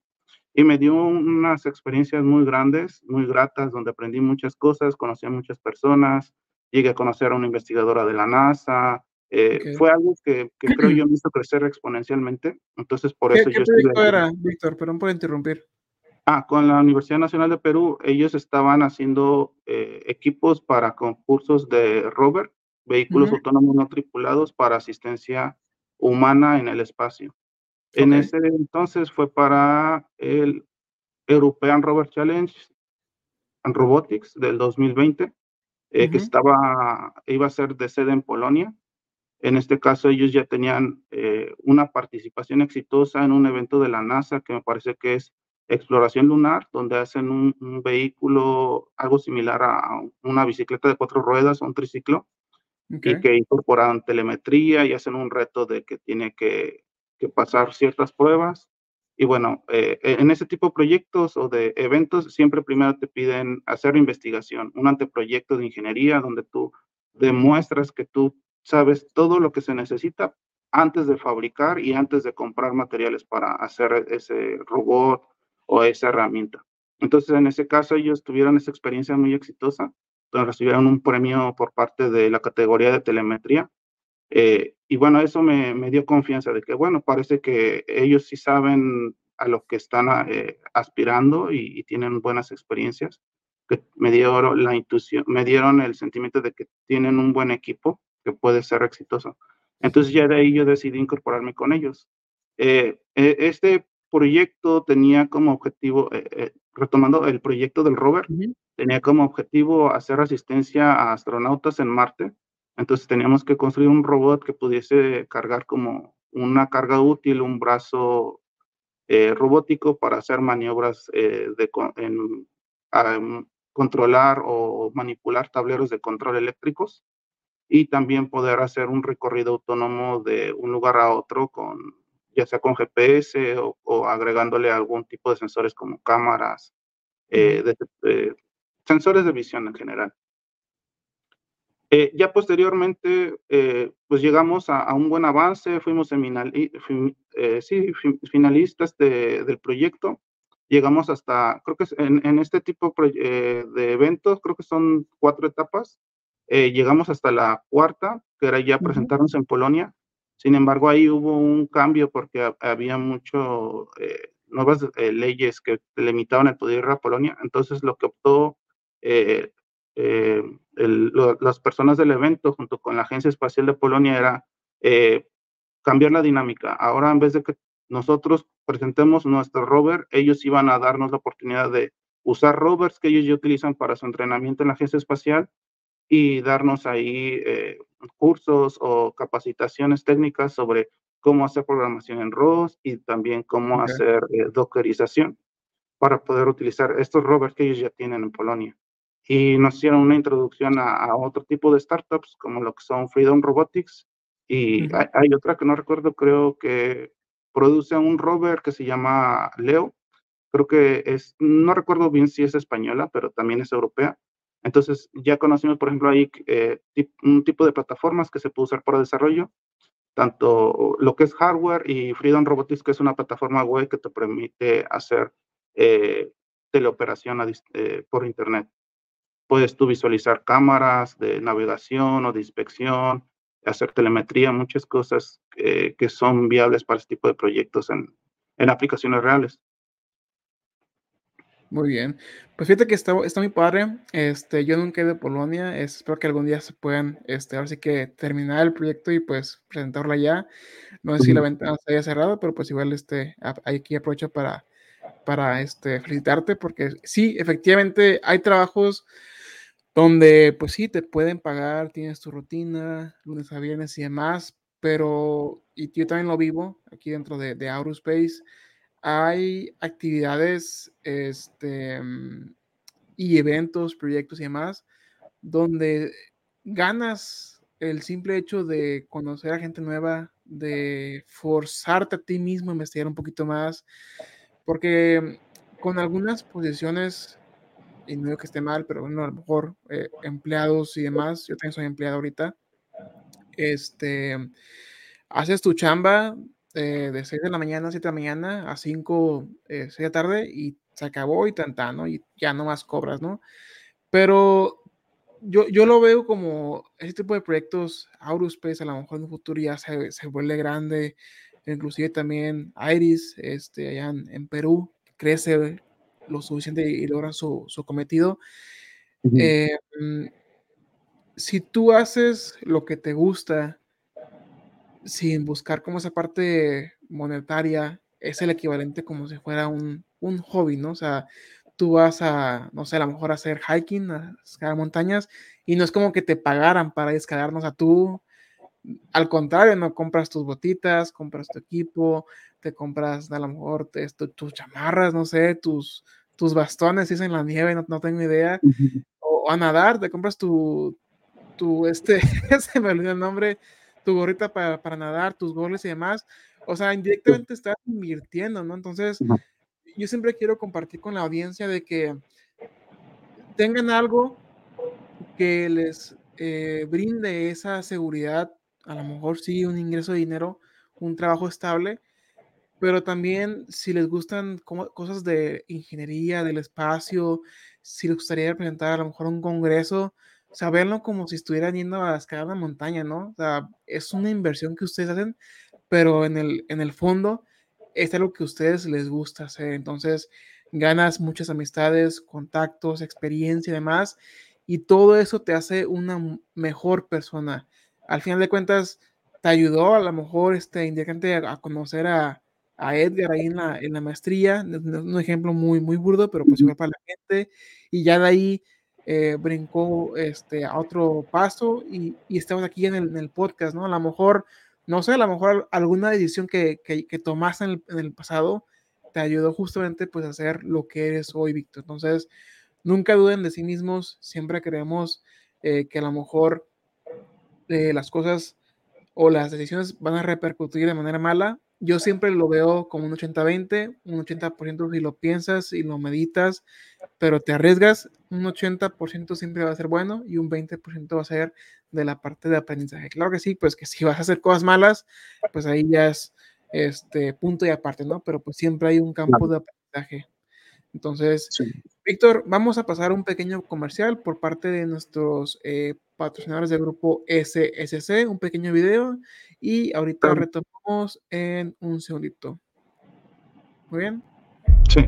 y me dio unas experiencias muy grandes, muy gratas, donde aprendí muchas cosas, conocí a muchas personas, llegué a conocer a una investigadora de la NASA. Eh, fue algo que, que, creo yo me hizo crecer exponencialmente. Entonces, por eso ¿Qué, yo proyecto era, Víctor? Perdón por interrumpir. Ah, con la Universidad Nacional de Perú, ellos estaban haciendo eh, equipos para concursos de rover, vehículos autónomos no tripulados para asistencia humana en el espacio. En ese entonces fue para el European Rover Challenge and Robotics del 2020, eh, que estaba, iba a ser de sede en Polonia. En este caso, ellos ya tenían eh, una participación exitosa en un evento de la NASA, que me parece que es exploración lunar, donde hacen un, vehículo algo similar a una bicicleta de cuatro ruedas, un triciclo, y que incorporan telemetría y hacen un reto de que tiene que que pasar ciertas pruebas. Y bueno, eh, en ese tipo de proyectos o de eventos, siempre primero te piden hacer investigación, un anteproyecto de ingeniería donde tú demuestras que tú sabes todo lo que se necesita antes de fabricar y antes de comprar materiales para hacer ese robot o esa herramienta. Entonces, en ese caso, ellos tuvieron esa experiencia muy exitosa, donde recibieron un premio por parte de la categoría de telemetría eh, y bueno, eso me, me, dio confianza de que, bueno, parece que ellos sí saben a lo que están eh, aspirando y, tienen buenas experiencias, que me dieron la intuición, me dieron el sentimiento de que tienen un buen equipo que puede ser exitoso. Entonces ya de ahí yo decidí incorporarme con ellos. Eh, este proyecto tenía como objetivo, retomando el proyecto del rover, tenía como objetivo hacer asistencia a astronautas en Marte. Entonces teníamos que construir un robot que pudiese cargar como una carga útil, un brazo eh, robótico para hacer maniobras eh, de en, controlar o manipular tableros de control eléctricos y también poder hacer un recorrido autónomo de un lugar a otro con ya sea con GPS o, agregándole algún tipo de sensores como cámaras, eh, sensores de visión en general. Eh, ya posteriormente, eh, pues llegamos a, un buen avance, fuimos eh, sí, finalistas del proyecto, llegamos hasta, creo que en, este tipo de eventos, creo que son cuatro etapas, llegamos hasta la cuarta, que era ya presentarnos en Polonia, sin embargo ahí hubo un cambio porque había mucho nuevas leyes que limitaban el poder a Polonia, entonces lo que optó eh, las personas del evento junto con la Agencia Espacial de Polonia era eh, cambiar la dinámica. Ahora en vez de que nosotros presentemos nuestro rover, ellos iban a darnos la oportunidad de usar rovers que ellos ya utilizan para su entrenamiento en la Agencia Espacial y darnos ahí eh, cursos o capacitaciones técnicas sobre cómo hacer programación en ROS y también cómo hacer dockerización para poder utilizar estos rovers que ellos ya tienen en Polonia. Y nos hicieron una introducción a, otro tipo de startups como lo que son Freedom Robotics y hay, otra que no recuerdo, creo que produce un rover que se llama Leo, creo que es, no recuerdo bien si es española, pero también es europea. Entonces ya conocimos, por ejemplo, ahí eh, un tipo de plataformas que se puede usar para desarrollo, tanto lo que es hardware y Freedom Robotics, que es una plataforma web que te permite hacer eh, teleoperación eh, por Internet puedes tú visualizar cámaras de navegación o de inspección, hacer telemetría, muchas cosas que son viables para este tipo de proyectos en, en, aplicaciones reales. Muy bien. Pues fíjate que está, está muy padre. Este, yo nunca he ido a Polonia. espero que algún día se puedan, este, ahora sí que terminar el proyecto y pues presentarlo allá. No sé si la ventana se haya cerrado, pero pues igual este, aquí aprovecho para, para este, felicitarte porque sí, efectivamente hay trabajos donde pues sí, te pueden pagar, tienes tu rutina, lunes a viernes y demás, pero, y yo también lo vivo aquí dentro de, de Aerospace, hay actividades este, mm, y eventos, proyectos y demás, donde ganas el simple hecho de conocer a gente nueva, de forzarte a ti mismo a investigar un poquito más, porque con algunas posiciones y no digo que esté mal, pero bueno, a lo mejor eh, empleados y demás, yo también soy empleado ahorita, este, haces tu chamba eh, de 6 de la mañana a 7 de la mañana a 5, 6 de la tarde y se acabó y tanta, ¿no? Y ya no más cobras, ¿no? Pero yo, yo lo veo como ese tipo de proyectos, Aurospace a lo mejor en un futuro ya se, se vuelve grande, inclusive también Iris, este, allá en, Perú, crece lo suficiente y logra su, su cometido. Eh, mm, si tú haces lo que te gusta sin buscar como esa parte monetaria, es el equivalente como si fuera un, un hobby, ¿no? O sea, tú vas a, no sé, a lo mejor a hacer hiking, a escalar montañas, y no es como que te pagaran para escalarnos a tú. Al contrario, no compras tus botitas, compras tu equipo, te compras a lo mejor tus chamarras, no sé, tus, tus bastones, si es en la nieve, no, no tengo idea. o, a nadar, te compras tu, tu este, se me olvidó el nombre, tu gorrita para, para nadar, tus goles y demás. O sea, indirectamente estás invirtiendo, ¿no? Entonces, yo siempre quiero compartir con la audiencia de que tengan algo que les eh, brinde esa seguridad, a lo mejor sí un ingreso de dinero, un trabajo estable, pero también si les gustan cosas de ingeniería, del espacio, si les gustaría presentar a lo mejor un congreso, saberlo como si estuvieran yendo a escalar una montaña, ¿no? O sea, es una inversión que ustedes hacen, pero en el, en el fondo es algo que a ustedes les gusta hacer. Entonces, ganas muchas amistades, contactos, experiencia y demás, y todo eso te hace una mejor persona. Al final de cuentas, te ayudó a lo mejor este indirectamente a, conocer a, a, Edgar ahí en la, en la maestría, un ejemplo muy, muy burdo, pero pues igual para la gente, y ya de ahí eh, brincó este, a otro paso y, y estamos aquí en el, podcast, ¿no? A lo mejor no sé, a lo mejor alguna decisión que, que, tomaste en el, pasado te ayudó justamente pues a hacer lo que eres hoy, Víctor. Entonces, nunca duden de sí mismos, siempre creemos eh, que a lo mejor eh, las cosas o las decisiones van a repercutir de manera mala. Yo siempre lo veo como un 80-20, un 80% si lo piensas y lo meditas, pero te arriesgas, un 80% siempre va a ser bueno y un 20% va a ser de la parte de aprendizaje. Claro que sí, pues que si vas a hacer cosas malas, pues ahí ya es este punto y aparte, ¿no? Pero pues siempre hay un campo de aprendizaje. Entonces, Víctor, vamos a pasar un pequeño comercial por parte de nuestros eh, patrocinadores del grupo SSC, un pequeño video y ahorita retomamos en un segundito. Muy bien. Sí.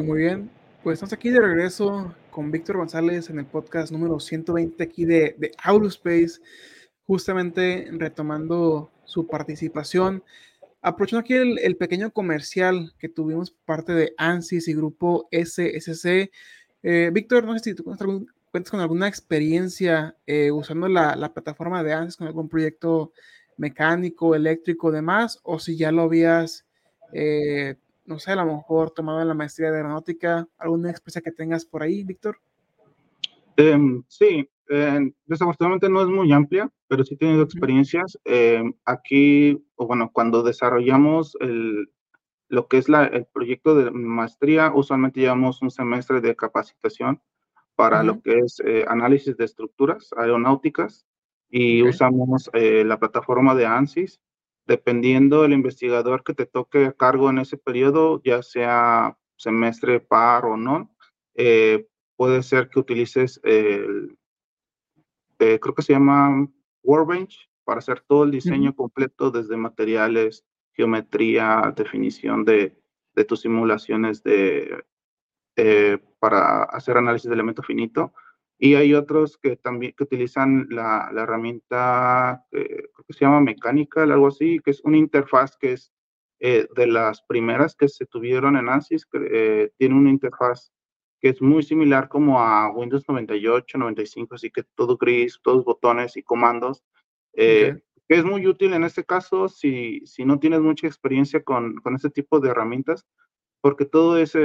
Muy bien. Pues estamos aquí de regreso con Víctor González en el podcast número 120 aquí de, de Space, justamente retomando su participación. Aprovechando aquí el, pequeño comercial que tuvimos parte de ANSYS y grupo SSC. Eh, Víctor, no sé si tú cuentas con alguna experiencia eh, usando la, la, plataforma de ANSYS con algún proyecto mecánico, eléctrico, demás, o si ya lo habías eh, no sé, a lo mejor tomado en la maestría de aeronáutica, alguna experiencia que tengas por ahí, Víctor. Em, sí, eh, desafortunadamente no es muy amplia, pero sí he tenido experiencias. Em, aquí, o bueno, cuando desarrollamos el, lo que es la, el proyecto de maestría, usualmente llevamos un semestre de capacitación para lo que es eh, análisis de estructuras aeronáuticas y usamos eh, la plataforma de ANSYS dependiendo del investigador que te toque a cargo en ese periodo, ya sea semestre par o no, eh, puede ser que utilices el, eh, creo que se llama Workbench para hacer todo el diseño completo desde materiales, geometría, definición de, de tus simulaciones de, eh, para hacer análisis de elemento finito. Y hay otros que también que utilizan la, la herramienta, eh, creo que se llama Mechanical, algo así, que es una interfaz que es eh, de las primeras que se tuvieron en ANSYS, eh, tiene una interfaz que es muy similar como a Windows 98, 95, así que todo gris, todos botones y comandos, que es muy útil en este caso si, si no tienes mucha experiencia con, con este tipo de herramientas, porque todo es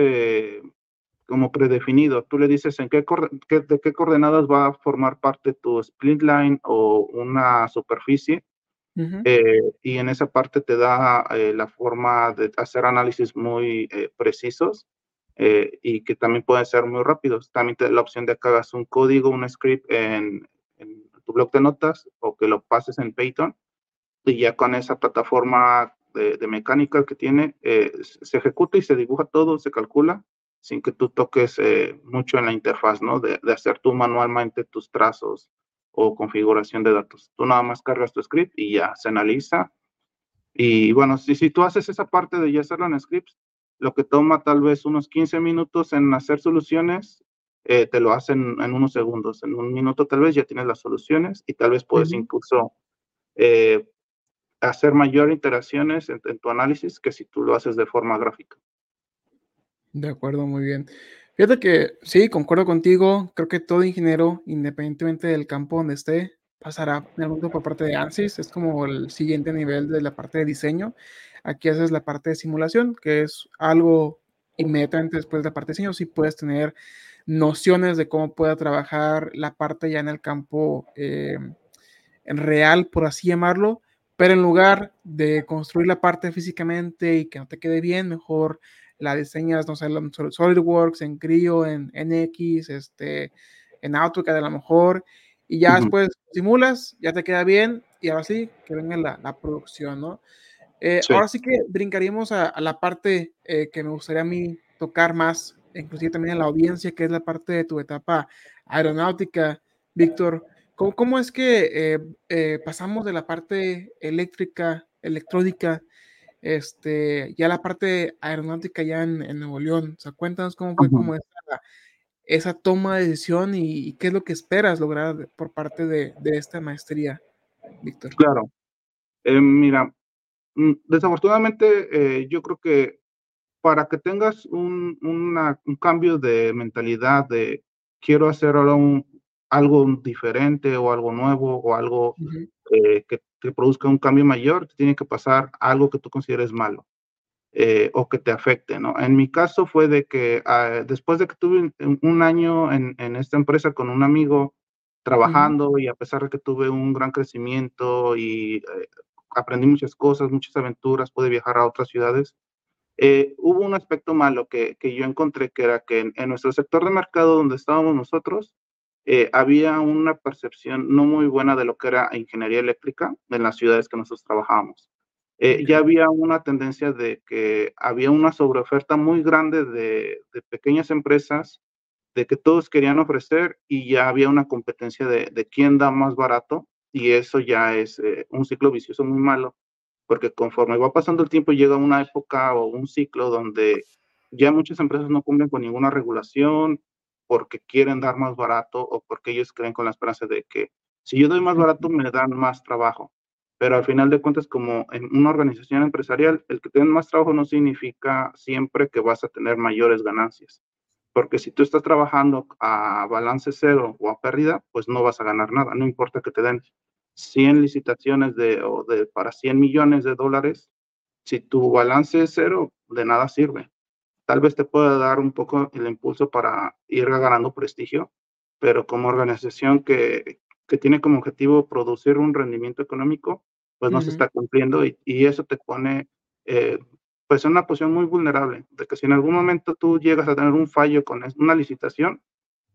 como predefinido. Tú le dices en qué, de qué coordenadas va a formar parte tu split line o una superficie. Eh, y en esa parte te da eh, la forma de hacer análisis muy eh, precisos y que también pueden ser muy rápidos. También te da la opción de que hagas un código, un script en, tu blog de notas o que lo pases en Python y ya con esa plataforma de, de mecánica que tiene, se ejecuta y se dibuja todo, se calcula sin que tú toques eh, mucho en la interfaz, ¿no? De, hacer tú manualmente tus trazos o configuración de datos. Tú nada más cargas tu script y ya se analiza. Y bueno, si, si tú haces esa parte de ya hacerlo en scripts, lo que toma tal vez unos 15 minutos en hacer soluciones, eh, te lo hacen en unos segundos. En un minuto tal vez ya tienes las soluciones y tal vez puedes incluso eh, hacer mayor interacciones en, tu análisis que si tú lo haces de forma gráfica. De acuerdo, muy bien. Fíjate que sí, concuerdo contigo. Creo que todo ingeniero, independientemente del campo donde esté, pasará en algún por parte de ANSYS. Es como el siguiente nivel de la parte de diseño. Aquí haces la parte de simulación, que es algo inmediatamente después de la parte de diseño. Sí puedes tener nociones de cómo pueda trabajar la parte ya en el campo eh, real, por así llamarlo. Pero en lugar de construir la parte físicamente y que no te quede bien, mejor la diseñas, no sé, en SolidWorks, en Creo, en NX, este, en AutoCAD a lo mejor, y ya después simulas, ya te queda bien, y ahora sí, que venga la, la producción, ¿no? Eh, ahora sí que brincaríamos a, la parte eh, que me gustaría a mí tocar más, inclusive también en la audiencia, que es la parte de tu etapa aeronáutica, Víctor. ¿Cómo, ¿Cómo, es que eh, pasamos de la parte eléctrica, electrónica, este, ya la parte aeronáutica ya en, Nuevo León. O sea, cuéntanos cómo fue como esa, esa, toma de decisión y, qué es lo que esperas lograr por parte de, de esta maestría, Víctor. Claro. Eh, mira, mm, desafortunadamente eh, yo creo que para que tengas un, un, cambio de mentalidad de quiero hacer ahora un, algo diferente o algo nuevo o algo eh, que que produzca un cambio mayor, te tiene que pasar algo que tú consideres malo eh, o que te afecte, ¿no? En mi caso fue de que ah, después de que tuve un, año en, en, esta empresa con un amigo trabajando y a pesar de que tuve un gran crecimiento y eh, aprendí muchas cosas, muchas aventuras, pude viajar a otras ciudades, eh, hubo un aspecto malo que, que, yo encontré que era que en, nuestro sector de mercado donde estábamos nosotros, eh, había una percepción no muy buena de lo que era ingeniería eléctrica en las ciudades que nosotros trabajábamos. Eh, ya había una tendencia de que había una sobreoferta muy grande de, pequeñas empresas, de que todos querían ofrecer y ya había una competencia de, quién da más barato y eso ya es eh, un ciclo vicioso muy malo, porque conforme va pasando el tiempo llega una época o un ciclo donde ya muchas empresas no cumplen con ninguna regulación porque quieren dar más barato o porque ellos creen con la esperanza de que si yo doy más barato me dan más trabajo. Pero al final de cuentas, como en una organización empresarial, el que tengas más trabajo no significa siempre que vas a tener mayores ganancias. Porque si tú estás trabajando a balance cero o a pérdida, pues no vas a ganar nada. No importa que te den 100 licitaciones de, o de, para 100 millones de dólares, si tu balance es cero, de nada sirve. Tal vez te pueda dar un poco el impulso para ir ganando prestigio, pero como organización que, que tiene como objetivo producir un rendimiento económico, pues no se está cumpliendo y, y eso te pone eh, pues en una posición muy vulnerable, de que si en algún momento tú llegas a tener un fallo con una licitación,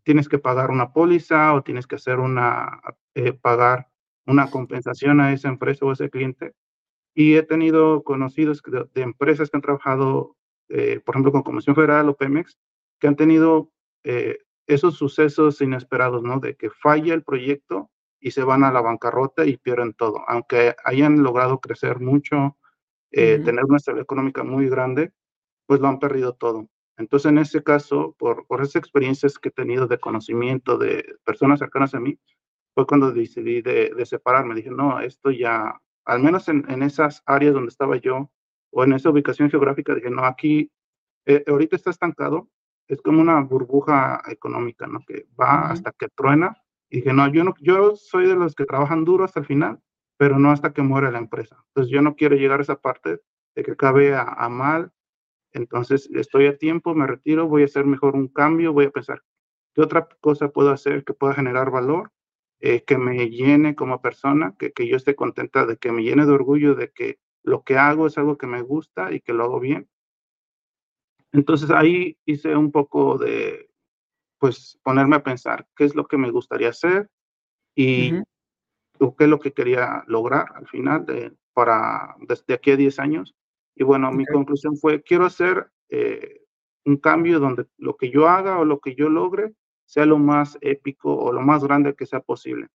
tienes que pagar una póliza o tienes que hacer una, eh, pagar una compensación a esa empresa o ese cliente. Y he tenido conocidos de, de empresas que han trabajado, eh, por ejemplo, con Comisión Federal o Pemex, que han tenido eh, esos sucesos inesperados, ¿no? De que falla el proyecto y se van a la bancarrota y pierden todo. Aunque hayan logrado crecer mucho, eh, tener una estabilidad económica muy grande, pues lo han perdido todo. Entonces, en ese caso, por, por esas experiencias que he tenido de conocimiento de personas cercanas a mí, fue cuando decidí de, de separarme. Dije, no, esto ya, al menos en, en, esas áreas donde estaba yo, o en esa ubicación geográfica, dije, no, aquí, eh, ahorita está estancado, es como una burbuja económica, ¿no? Que va uh -huh. hasta que truena. Y dije, no, yo no, yo soy de los que trabajan duro hasta el final, pero no hasta que muere la empresa. Entonces yo no quiero llegar a esa parte de que acabe a, a mal. Entonces estoy a tiempo, me retiro, voy a hacer mejor un cambio, voy a pensar qué otra cosa puedo hacer que pueda generar valor, eh, que me llene como persona, que, que yo esté contenta de que me llene de orgullo de que lo que hago es algo que me gusta y que lo hago bien. Entonces ahí hice un poco de, pues, ponerme a pensar qué es lo que me gustaría hacer y uh -huh. qué es lo que quería lograr al final de, para desde aquí a 10 años. Y bueno, okay. mi conclusión fue, quiero hacer eh, un cambio donde lo que yo haga o lo que yo logre sea lo más épico o lo más grande que sea posible.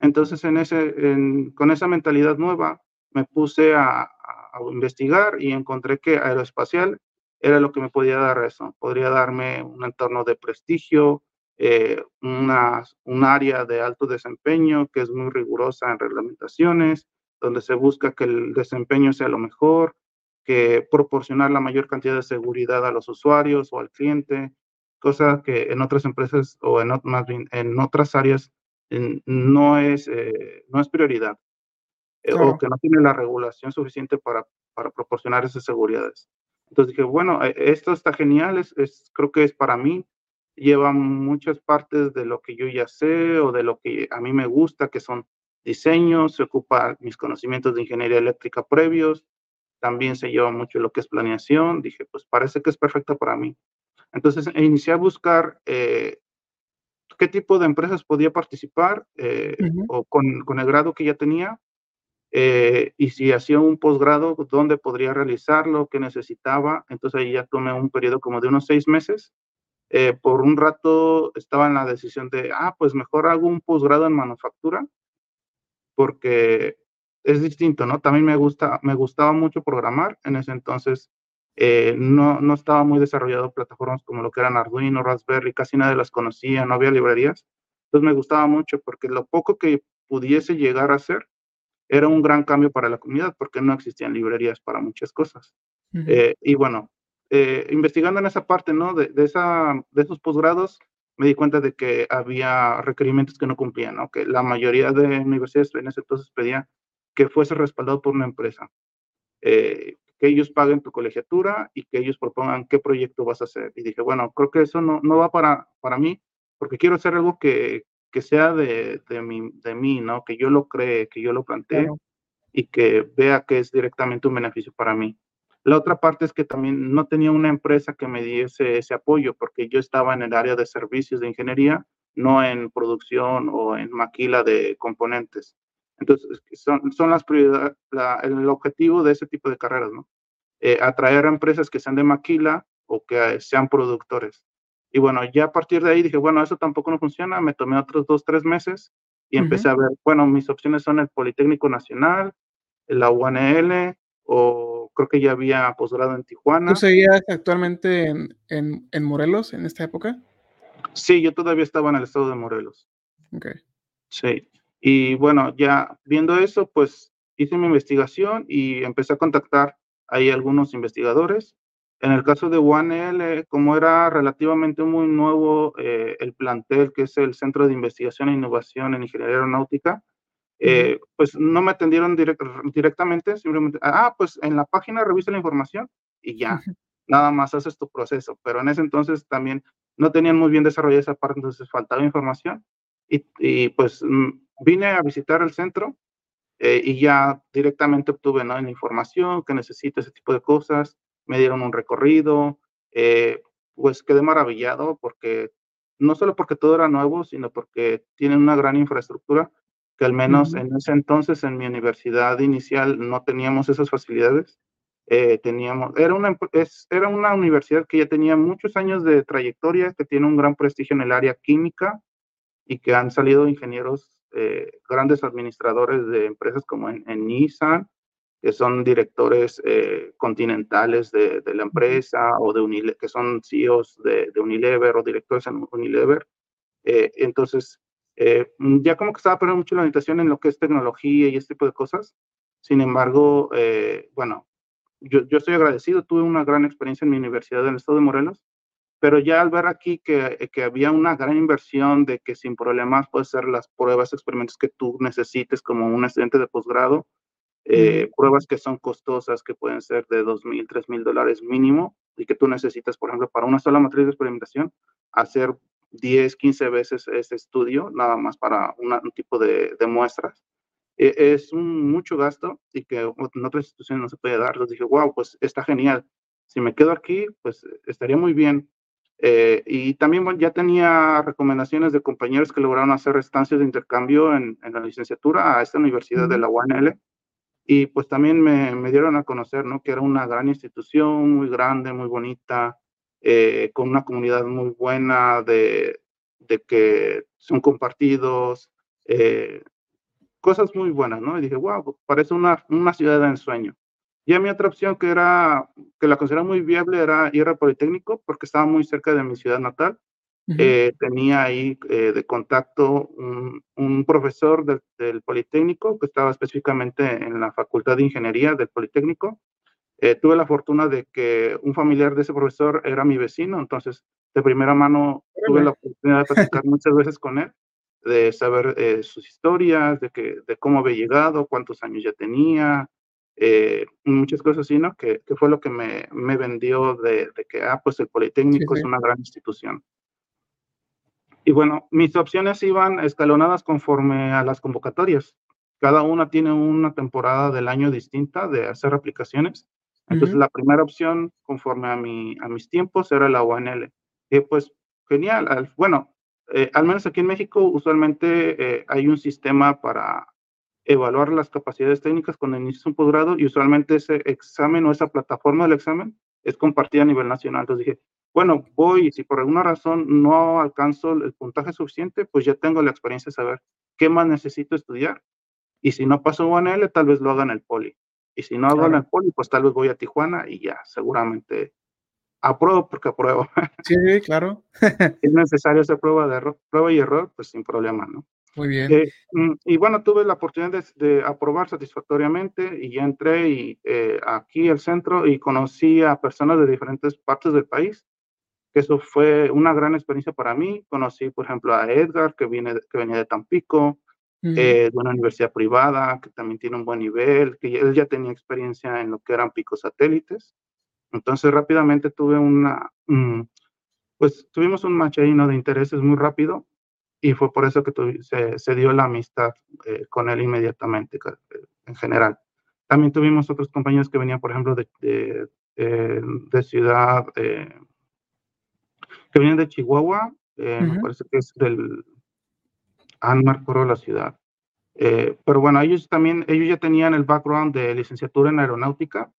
Entonces, en ese, en, con esa mentalidad nueva, me puse a, investigar y encontré que aeroespacial era lo que me podía dar eso. Podría darme un entorno de prestigio, eh, una, un área de alto desempeño que es muy rigurosa en reglamentaciones, donde se busca que el desempeño sea lo mejor, que proporcionar la mayor cantidad de seguridad a los usuarios o al cliente, cosa que en otras empresas o en, otras áreas no, es, eh, no es prioridad eh, o que no tiene la regulación suficiente para, para proporcionar esas seguridades. Entonces dije, bueno, eh, esto está genial, es, es, creo que es para mí, lleva muchas partes de lo que yo ya sé o de lo que a mí me gusta, que son diseños, se ocupa mis conocimientos de ingeniería eléctrica previos, también se lleva mucho lo que es planeación, dije, pues parece que es perfecto para mí. Entonces inicié a buscar eh, qué tipo de empresas podía participar eh, uh -huh. o con, con, el grado que ya tenía eh, y si hacía un posgrado, dónde podría realizarlo, qué necesitaba. Entonces ahí ya tomé un periodo como de unos seis meses. Eh, por un rato estaba en la decisión de, ah, pues mejor hago un posgrado en manufactura, porque es distinto, ¿no? También me, gusta, me gustaba mucho programar. En ese entonces eh, no, no estaba muy desarrollado plataformas como lo que eran Arduino, Raspberry, casi nadie las conocía, no había librerías. Entonces me gustaba mucho porque lo poco que pudiese llegar a hacer era un gran cambio para la comunidad porque no existían librerías para muchas cosas. Uh -huh. eh, y bueno, eh, investigando en esa parte, ¿no? De, de, esa, de esos posgrados, me di cuenta de que había requerimientos que no cumplían, ¿no? Que la mayoría de universidades en ese entonces pedía que fuese respaldado por una empresa. Eh, que ellos paguen tu colegiatura y que ellos propongan qué proyecto vas a hacer. Y dije, bueno, creo que eso no, no va para, para mí, porque quiero hacer algo que, que sea de, de, mi, de mí, ¿no? Que yo lo cree, que yo lo plantee claro. y que vea que es directamente un beneficio para mí. La otra parte es que también no tenía una empresa que me diese ese apoyo porque yo estaba en el área de servicios de ingeniería, no en producción o en maquila de componentes. Entonces, son, son las prioridades, la, el objetivo de ese tipo de carreras, ¿no? Eh, atraer a empresas que sean de maquila o que sean productores. Y bueno, ya a partir de ahí dije, bueno, eso tampoco no funciona, me tomé otros dos, tres meses y uh -huh. empecé a ver, bueno, mis opciones son el Politécnico Nacional, la UNL o creo que ya había posgrado en Tijuana. ¿Tú seguías actualmente en, en, Morelos en esta época? Sí, yo todavía estaba en el estado de Morelos. Ok. Sí. Y bueno, ya viendo eso, pues hice mi investigación y empecé a contactar ahí algunos investigadores. En el caso de OneL, como era relativamente muy nuevo eh, el plantel, que es el Centro de Investigación e Innovación en Ingeniería Aeronáutica, eh, pues no me atendieron directamente, simplemente, ah, pues en la página revisa la información y ya, nada más haces tu proceso. Pero en ese entonces también no tenían muy bien desarrollada esa parte, entonces faltaba información. Y, y pues mm, vine a visitar el centro eh, y ya directamente obtuve ¿no? la información que necesito, ese tipo de cosas. Me dieron un recorrido, eh, pues quedé maravillado porque no solo porque todo era nuevo, sino porque tienen una gran infraestructura que al menos en ese entonces en mi universidad inicial no teníamos esas facilidades. Eh, teníamos, era una, es, era una universidad que ya tenía muchos años de trayectoria, que tiene un gran prestigio en el área química y que han salido ingenieros, eh, grandes administradores de empresas como en, Nissan, que son directores eh, continentales de, de, la empresa o de Unilever, que son CEOs de, de Unilever o directores en Unilever. entonces, eh, ya como que estaba poniendo mucho la orientación en lo que es tecnología y este tipo de cosas. Sin embargo, eh, bueno, yo, yo, estoy agradecido, tuve una gran experiencia en mi universidad del estado de Morelos, pero ya al ver aquí que, que había una gran inversión de que sin problemas puedes hacer las pruebas, experimentos que tú necesites como un estudiante de posgrado, eh, pruebas que son costosas, que pueden ser de dos mil, tres mil dólares mínimo, y que tú necesitas, por ejemplo, para una sola matriz de experimentación, hacer 10, 15 veces ese estudio, nada más para un tipo de, de muestras. E, es un, mucho gasto y que en otras instituciones no se puede dar. Les dije, wow, pues está genial. Si me quedo aquí, pues estaría muy bien. Eh, y también ya tenía recomendaciones de compañeros que lograron hacer estancias de intercambio en, en la licenciatura a esta universidad de la UNL. Y pues también me, me, dieron a conocer, ¿no? Que era una gran institución, muy grande, muy bonita, eh, con una comunidad muy buena de, de que son compartidos, eh, cosas muy buenas, ¿no? Y dije, wow, parece una, una ciudad de ensueño. Y a mi otra opción que era, que la consideraba muy viable era ir al Politécnico porque estaba muy cerca de mi ciudad natal. Eh, tenía ahí de contacto un, un profesor del Politécnico que estaba específicamente en la Facultad de Ingeniería del Politécnico eh, tuve la fortuna de que un familiar de ese profesor era mi vecino, entonces de primera mano tuve la oportunidad de platicar muchas veces con él, de saber eh, sus historias, de, que, de cómo había llegado, cuántos años ya tenía, eh, muchas cosas así, ¿no? Que, que, fue lo que me, me vendió de, de, que, ah, pues el Politécnico es una gran institución. Y bueno, mis opciones iban escalonadas conforme a las convocatorias. Cada una tiene una temporada del año distinta de hacer aplicaciones. Entonces, la primera opción, conforme a, mi, a mis tiempos, era la UNL. Y pues, genial. bueno, eh, al menos aquí en México, usualmente eh, hay un sistema para evaluar las capacidades técnicas cuando inicias un posgrado y usualmente ese examen o esa plataforma del examen es compartida a nivel nacional. Entonces dije, bueno, voy y si por alguna razón no alcanzo el puntaje suficiente, pues ya tengo la experiencia de saber qué más necesito estudiar. Y si no paso UNL, tal vez lo haga en el poli. Y si no hago el poli, pues tal vez voy a Tijuana y ya, seguramente apruebo porque apruebo. Sí, claro. es necesario hacer prueba, de prueba y error, pues sin problema, ¿no? Muy bien. Eh, mm, y bueno, tuve la oportunidad de, aprobar satisfactoriamente y ya entré y, eh, aquí al centro y conocí a personas de diferentes partes del país, que eso fue una gran experiencia para mí. Conocí, por ejemplo, a Edgar, que, viene, que venía de Tampico, eh, de una universidad privada que también tiene un buen nivel, que él ya tenía experiencia en lo que eran picos satélites. Entonces rápidamente tuve una, pues tuvimos un match ahí, ¿no? De intereses muy rápido y fue por eso que se, se, dio la amistad eh, con él inmediatamente eh, en general. También tuvimos otros compañeros que venían, por ejemplo, de, de, de ciudad, que venían de Chihuahua, me parece que es del han marcado la ciudad. Eh, pero bueno, ellos también, ellos ya tenían el background de licenciatura en aeronáutica.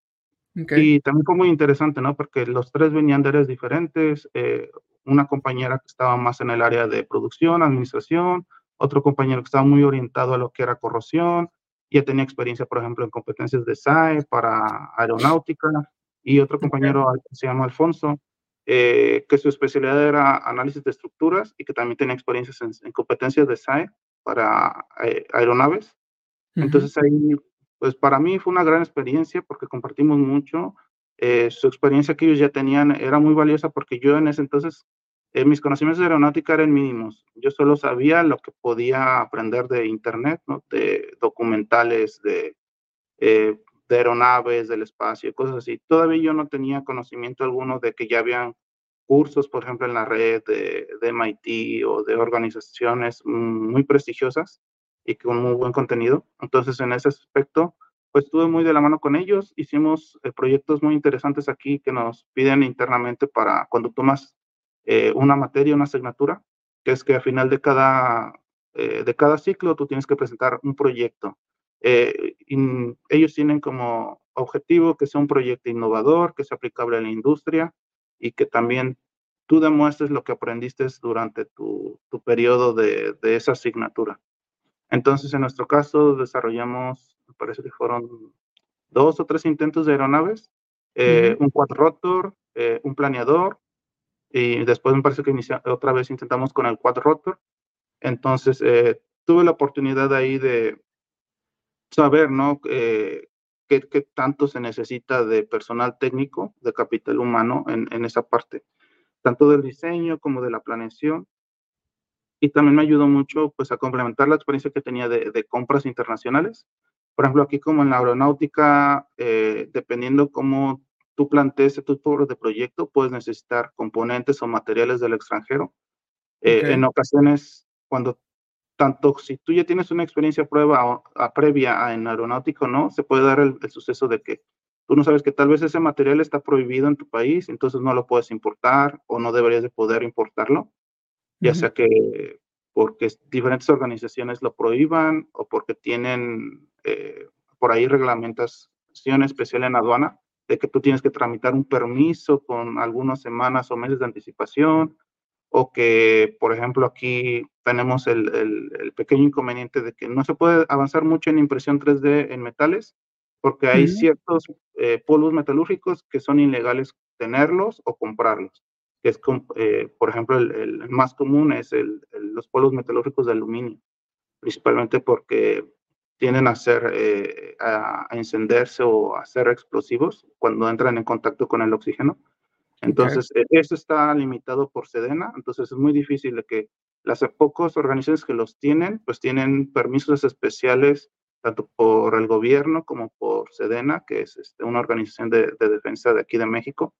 Y también fue muy interesante, ¿no? Porque los tres venían de áreas diferentes. Eh, una compañera que estaba más en el área de producción, administración, otro compañero que estaba muy orientado a lo que era corrosión, Ya tenía experiencia, por ejemplo, en competencias de SAE para aeronáutica y otro compañero se llama Alfonso, eh, que su especialidad era análisis de estructuras y que también tenía experiencias en, competencias de SAE para eh, aeronaves. Entonces ahí, pues para mí fue una gran experiencia porque compartimos mucho. Eh, su experiencia que ellos ya tenían era muy valiosa porque yo en ese entonces, mis conocimientos de aeronáutica eran mínimos. Yo solo sabía lo que podía aprender de internet, ¿no? de documentales, de de aeronaves, del espacio, cosas así. Todavía yo no tenía conocimiento alguno de que ya habían cursos, por ejemplo, en la red de, de MIT o de organizaciones muy prestigiosas y con muy buen contenido. Entonces, en ese aspecto, pues estuve muy de la mano con ellos. Hicimos eh, proyectos muy interesantes aquí que nos piden internamente para cuando tomas eh, una materia, una asignatura, que es que al final de cada, eh, de cada ciclo tú tienes que presentar un proyecto eh, ellos tienen como objetivo que sea un proyecto innovador, que sea aplicable a la industria y que también tú demuestres lo que aprendiste durante tu, tu periodo de, de, esa asignatura. Entonces, en nuestro caso, desarrollamos, me parece que fueron dos o tres intentos de aeronaves, eh, un quadrotor, eh, un planeador, y después me parece que otra vez intentamos con el quadrotor. Entonces, tuve la oportunidad ahí de, saber, ¿no? Eh, qué, tanto se necesita de personal técnico, de capital humano en, en, esa parte, tanto del diseño como de la planeación. Y también me ayudó mucho, pues, a complementar la experiencia que tenía de, de compras internacionales. Por ejemplo, aquí como en la aeronáutica, eh, dependiendo cómo tú plantees tu tipo de proyecto, puedes necesitar componentes o materiales del extranjero. Eh, en ocasiones, cuando tanto si tú ya tienes una experiencia prueba a, previa en aeronáutico no, se puede dar el, suceso de que tú no sabes que tal vez ese material está prohibido en tu país, entonces no lo puedes importar o no deberías de poder importarlo, ya sea que porque diferentes organizaciones lo prohíban o porque tienen eh, por ahí reglamentación especial en aduana de que tú tienes que tramitar un permiso con algunas semanas o meses de anticipación o que, por ejemplo, aquí tenemos el, el, pequeño inconveniente de que no se puede avanzar mucho en impresión 3D en metales, porque hay ciertos eh, polvos metalúrgicos que son ilegales tenerlos o comprarlos. Que es, eh, por ejemplo, el, más común es los polvos metalúrgicos de aluminio, principalmente porque tienden a, ser, eh, a, a encenderse o a ser explosivos cuando entran en contacto con el oxígeno entonces, e, eso está limitado por Sedena, entonces es muy difícil de que las pocas organizaciones que los tienen, pues tienen permisos especiales tanto por el gobierno como por Sedena, que es este, una organización de, defensa de aquí de México.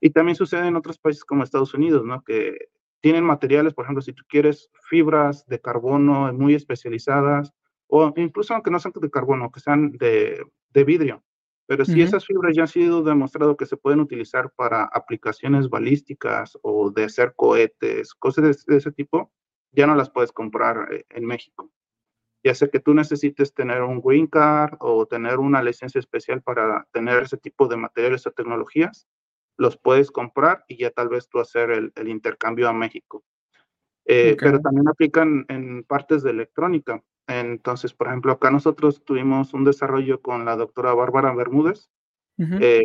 Y también sucede en otros países como Estados Unidos, ¿no? Que tienen materiales, por ejemplo, si tú quieres fibras de carbono muy especializadas, o incluso aunque no sean de carbono, que sean de, de vidrio, pero si esas fibras ya han sido demostrado que se pueden utilizar para aplicaciones balísticas o de hacer cohetes, cosas de, ese tipo, ya no las puedes comprar eh, en México. Ya sea que tú necesites tener un green card o tener una licencia especial para tener ese tipo de materiales o tecnologías, los puedes comprar y ya tal vez tú hacer el, intercambio a México. Eh, pero también aplican en partes de electrónica. Entonces, por ejemplo, acá nosotros tuvimos un desarrollo con la doctora Bárbara Bermúdez. Eh,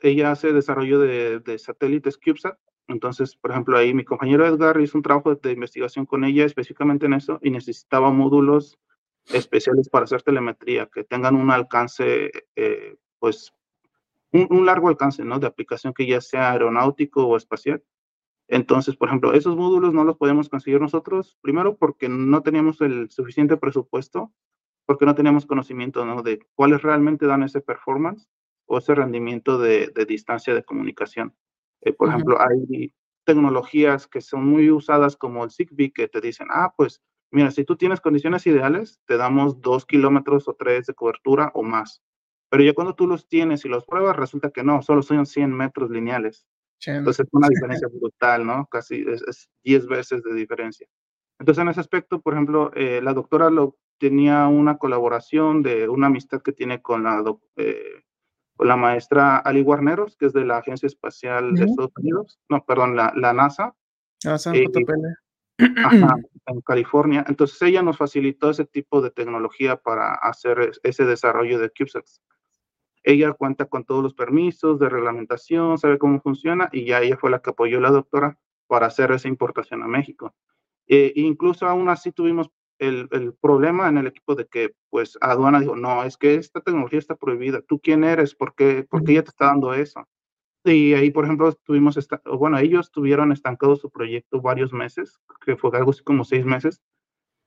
ella hace desarrollo de, satélites CubeSat. Entonces, por ejemplo, ahí mi compañero Edgar hizo un trabajo de investigación con ella específicamente en eso y necesitaba módulos especiales para hacer telemetría que tengan un alcance, eh, pues, un, un, largo alcance, ¿no? De aplicación que ya sea aeronáutico o espacial. Entonces, por ejemplo, esos módulos no los podemos conseguir nosotros, primero porque no teníamos el suficiente presupuesto, porque no teníamos conocimiento ¿no? de cuáles realmente dan ese performance o ese rendimiento de, distancia de comunicación. Eh, por ejemplo, hay tecnologías que son muy usadas como el Zigbee que te dicen, ah, pues mira, si tú tienes condiciones ideales, te damos dos kilómetros o tres de cobertura o más. Pero ya cuando tú los tienes y los pruebas, resulta que no, solo son 100 metros lineales. Entonces es una diferencia brutal, ¿no? Casi es, 10 veces de diferencia. Entonces en ese aspecto, por ejemplo, eh, la doctora lo, tenía una colaboración de una amistad que tiene con la, eh, con la maestra Ali Guarneros, que es de la Agencia Espacial de Estados Unidos, no, perdón, la, la NASA. NASA, eh, JPL. en California. Entonces ella nos facilitó ese tipo de tecnología para hacer ese desarrollo de CubeSats. Ella cuenta con todos los permisos de reglamentación, sabe cómo funciona y ya ella fue la que apoyó a la doctora para hacer esa importación a México. E incluso aún así tuvimos el, el, problema en el equipo de que pues aduana dijo, no, es que esta tecnología está prohibida, ¿tú quién eres? ¿Por qué, ¿por qué ella te está dando eso? Y ahí, por ejemplo, tuvimos, bueno, ellos tuvieron estancado su proyecto varios meses, que fue algo así como seis meses,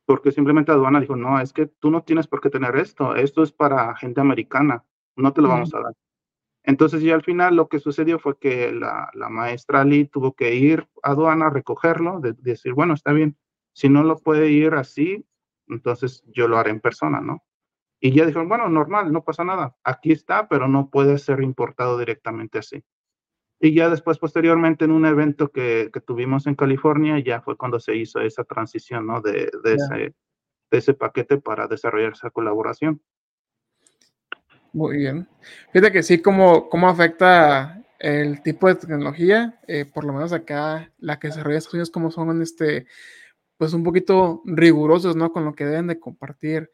porque simplemente aduana dijo, no, es que tú no tienes por qué tener esto, esto es para gente americana, no te lo vamos a dar. Entonces, ya al final lo que sucedió fue que la, la maestra Lee tuvo que ir a aduana a recogerlo, de, decir, bueno, está bien, si no lo puede ir así, entonces yo lo haré en persona, ¿no? Y ya dijeron, bueno, normal, no pasa nada, aquí está, pero no puede ser importado directamente así. Y ya después, posteriormente, en un evento que, que, tuvimos en California, ya fue cuando se hizo esa transición, ¿no? De, de, ese, de ese paquete para desarrollar esa colaboración. Muy bien. Fíjate que sí, cómo, cómo afecta el tipo de tecnología, eh, por lo menos acá, la que desarrolla Estados Unidos, como son este, pues un poquito rigurosos, ¿no? Con lo que deben de compartir.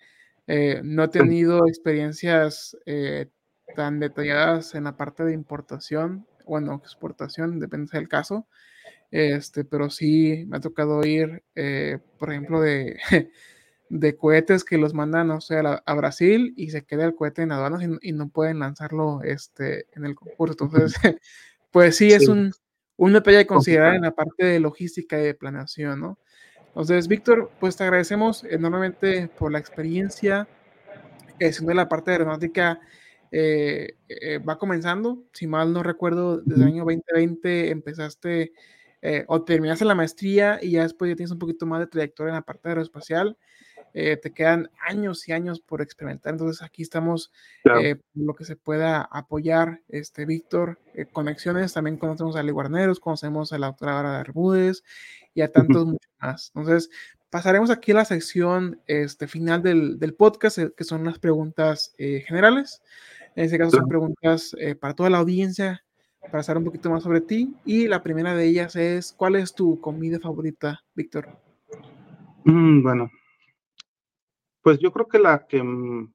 Eh, no he tenido experiencias eh, tan detalladas en la parte de importación, bueno, exportación, depende del caso, este, pero sí me ha tocado ir, por ejemplo, de de cohetes que los mandan, o sea, a, Brasil y se queda el cohete en aduanas y, no pueden lanzarlo este, en el concurso. Entonces, pues sí, es un, un detalle a considerar en la parte de logística y de planeación, ¿no? Entonces, Víctor, pues te agradecemos enormemente por la experiencia. Eh, siendo la parte de aeronáutica eh, eh, va comenzando, si mal no recuerdo, desde el año 2020 empezaste o terminaste la maestría y ya después ya tienes un poquito más de trayectoria en la parte aeroespacial. Eh, te quedan años y años por experimentar. Entonces aquí estamos eh, lo que se pueda apoyar, este Víctor, eh, conexiones, también conocemos a Guarneros, conocemos a la doctora de Arbudes y a tantos muchos más. Entonces pasaremos aquí a la sección este, final del, del podcast, que son las preguntas generales. En este caso son preguntas para toda la audiencia, para saber un poquito más sobre ti. Y la primera de ellas es, ¿cuál es tu comida favorita, Víctor? Mm, bueno, pues yo creo que la que mm,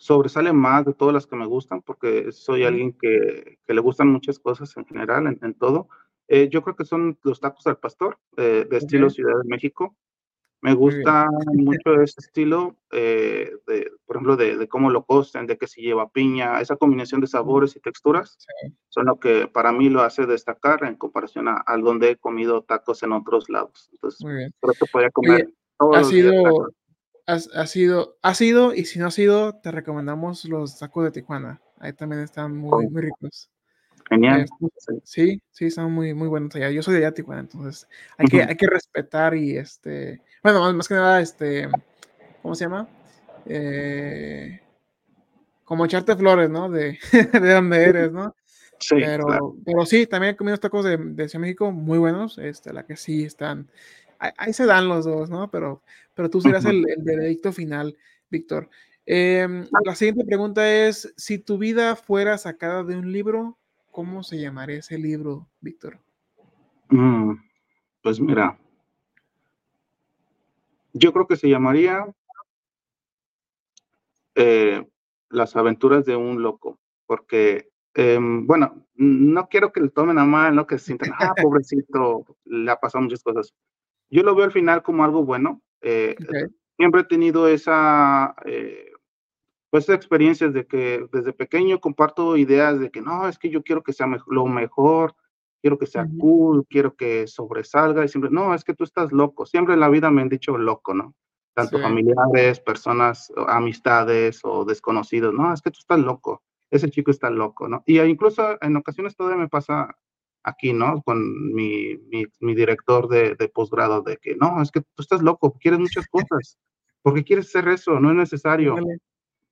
sobresale más de todas las que me gustan, porque soy alguien que, que le gustan muchas cosas en general, en, todo. Eh, yo creo que son los tacos al pastor, eh, de estilo Ciudad de México. Me gusta mucho ese estilo, eh, de, por ejemplo, de, de, cómo lo cocen, de que si lleva piña, esa combinación de sabores y texturas, son lo que para mí lo hace destacar en comparación a, donde he comido tacos en otros lados. Entonces, creo que podría comer. ha sido, ha, sido, ha sido, y si no ha sido, te recomendamos los tacos de Tijuana. Ahí también están muy, muy ricos. Genial. Eh, sí, sí, están muy, muy buenos allá. Yo soy de allá, Tijuana, entonces hay, que, hay que respetar y este, bueno, más, que nada, este, ¿cómo se llama? Eh, como echarte flores, ¿no? De, de donde eres, ¿no? Sí, pero, pero sí, también he comido tacos de, de Ciudad México muy buenos, este, la que sí están, ahí, se dan los dos, ¿no? Pero, pero tú serás el, el, veredicto final, Víctor. Em, la siguiente pregunta es, si tu vida fuera sacada de un libro, ¿cómo se llamaría ese libro, Víctor? Mm, pues mira, yo creo que se llamaría eh, Las aventuras de un loco, porque, em, bueno, no quiero que le tomen a mal, no que se sientan, ah, pobrecito, le ha pasado muchas cosas yo lo veo al final como algo bueno. Eh, siempre he tenido esa, eh, pues, experiencias de que desde pequeño comparto ideas de que no, es que yo quiero que sea lo mejor, quiero que sea cool, quiero que sobresalga y siempre, no, es que tú estás loco. Siempre en la vida me han dicho loco, ¿no? Tanto familiares, personas, amistades o desconocidos, no, es que tú estás loco, ese chico está loco, ¿no? Y incluso en ocasiones todavía me pasa aquí, ¿no? Con mi, mi, director de, de, posgrado, de que no, es que tú estás loco, quieres muchas cosas, porque quieres hacer eso, no es necesario.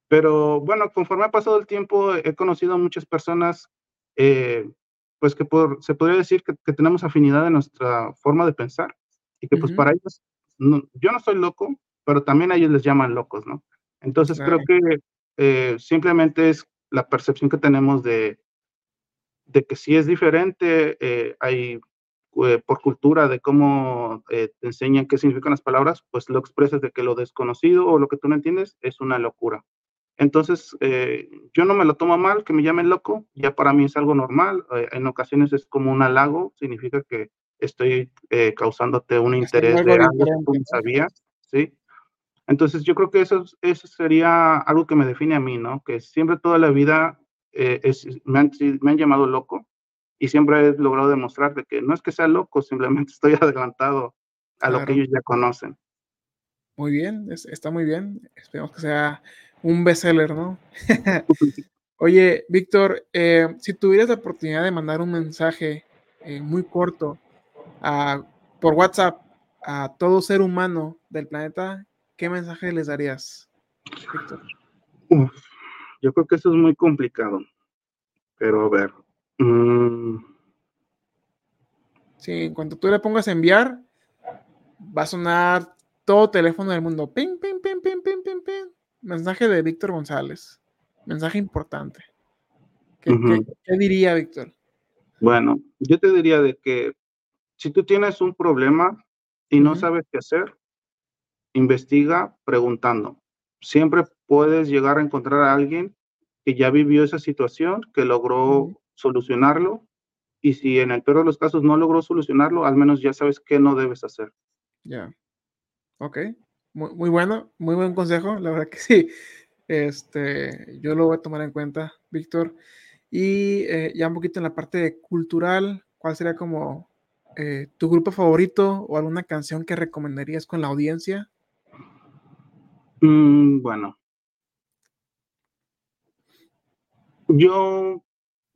Pero bueno, conforme ha pasado el tiempo, he conocido a muchas personas, eh, pues que por, se podría decir que, que, tenemos afinidad en nuestra forma de pensar y que pues para ellos, yo no soy loco, pero también a ellos les llaman locos, ¿no? Entonces creo que eh, simplemente es la percepción que tenemos de, de que si es diferente, eh, hay eh, por cultura de cómo eh, te enseñan qué significan las palabras, pues lo expresas de que lo desconocido o lo que tú no entiendes es una locura. Entonces, yo no me lo tomo mal, que me llamen loco, ya para mí es algo normal. en ocasiones es como un halago, significa que estoy causándote un interés de algo que tú no sabías, ¿sí? Entonces, yo creo que eso, eso sería algo que me define a mí, ¿no? Que siempre toda la vida es, me, han, me han llamado loco, y siempre he logrado demostrar de que no es que sea loco, simplemente estoy adelantado a lo que ellos ya conocen. Muy bien, está muy bien. Esperemos que sea un bestseller, ¿no? Oye, Víctor, eh, si tuvieras la oportunidad de mandar un mensaje eh, muy corto por WhatsApp a todo ser humano del planeta, ¿qué mensaje les darías, Víctor? Yo creo que eso es muy complicado, pero a ver, Mm. Sí, en cuanto tú le pongas a enviar, va a sonar todo teléfono del mundo. Ping, ping, ping, ping, ping, ping, ping. Mensaje de Víctor González. Mensaje importante. ¿Qué, diría Víctor? Bueno, yo te diría de que si tú tienes un problema y no sabes qué hacer, investiga preguntando. Siempre puedes llegar a encontrar a alguien que ya vivió esa situación, que logró solucionarlo y si en el peor de los casos no logró solucionarlo, al menos ya sabes qué no debes hacer. Ya. Ok. Muy, bueno, muy buen consejo, la verdad que sí. Este, yo lo voy a tomar en cuenta, Víctor. Y eh, ya un poquito en la parte cultural, ¿cuál sería como eh, tu grupo favorito o alguna canción que recomendarías con la audiencia? Mm, bueno. Yo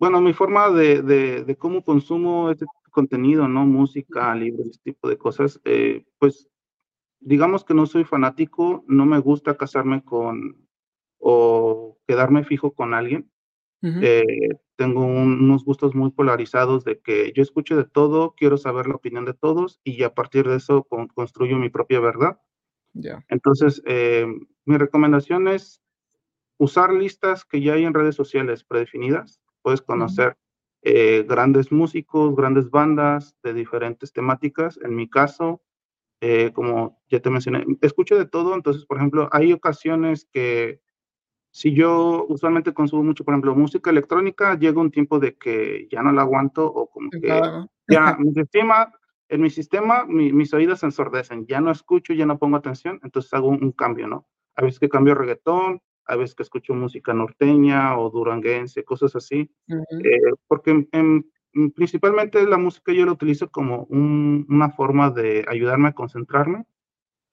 bueno, mi forma de, de, cómo consumo este contenido, ¿no? Música, libros, este tipo de cosas, eh, pues digamos que no soy fanático, no me gusta casarme con o quedarme fijo con alguien. Eh, tengo unos gustos muy polarizados de que yo escucho de todo, quiero saber la opinión de todos y a partir de eso construyo mi propia verdad. Ya. Entonces, eh, mi recomendación es usar listas que ya hay en redes sociales predefinidas. Puedes conocer eh, grandes músicos, grandes bandas de diferentes temáticas. En mi caso, eh, como ya te mencioné, escucho de todo, entonces, por ejemplo, hay ocasiones que si yo usualmente consumo mucho, por ejemplo, música electrónica, llega un tiempo de que ya no la aguanto o como que ya mi sistema, en mi sistema mis oídos se ensordecen, ya no escucho, ya no pongo atención, entonces hago un, un cambio, ¿no? A veces que cambio reggaetón, a veces que escucho música norteña o duranguense, cosas así, eh, porque principalmente la música yo la utilizo como una forma de ayudarme a concentrarme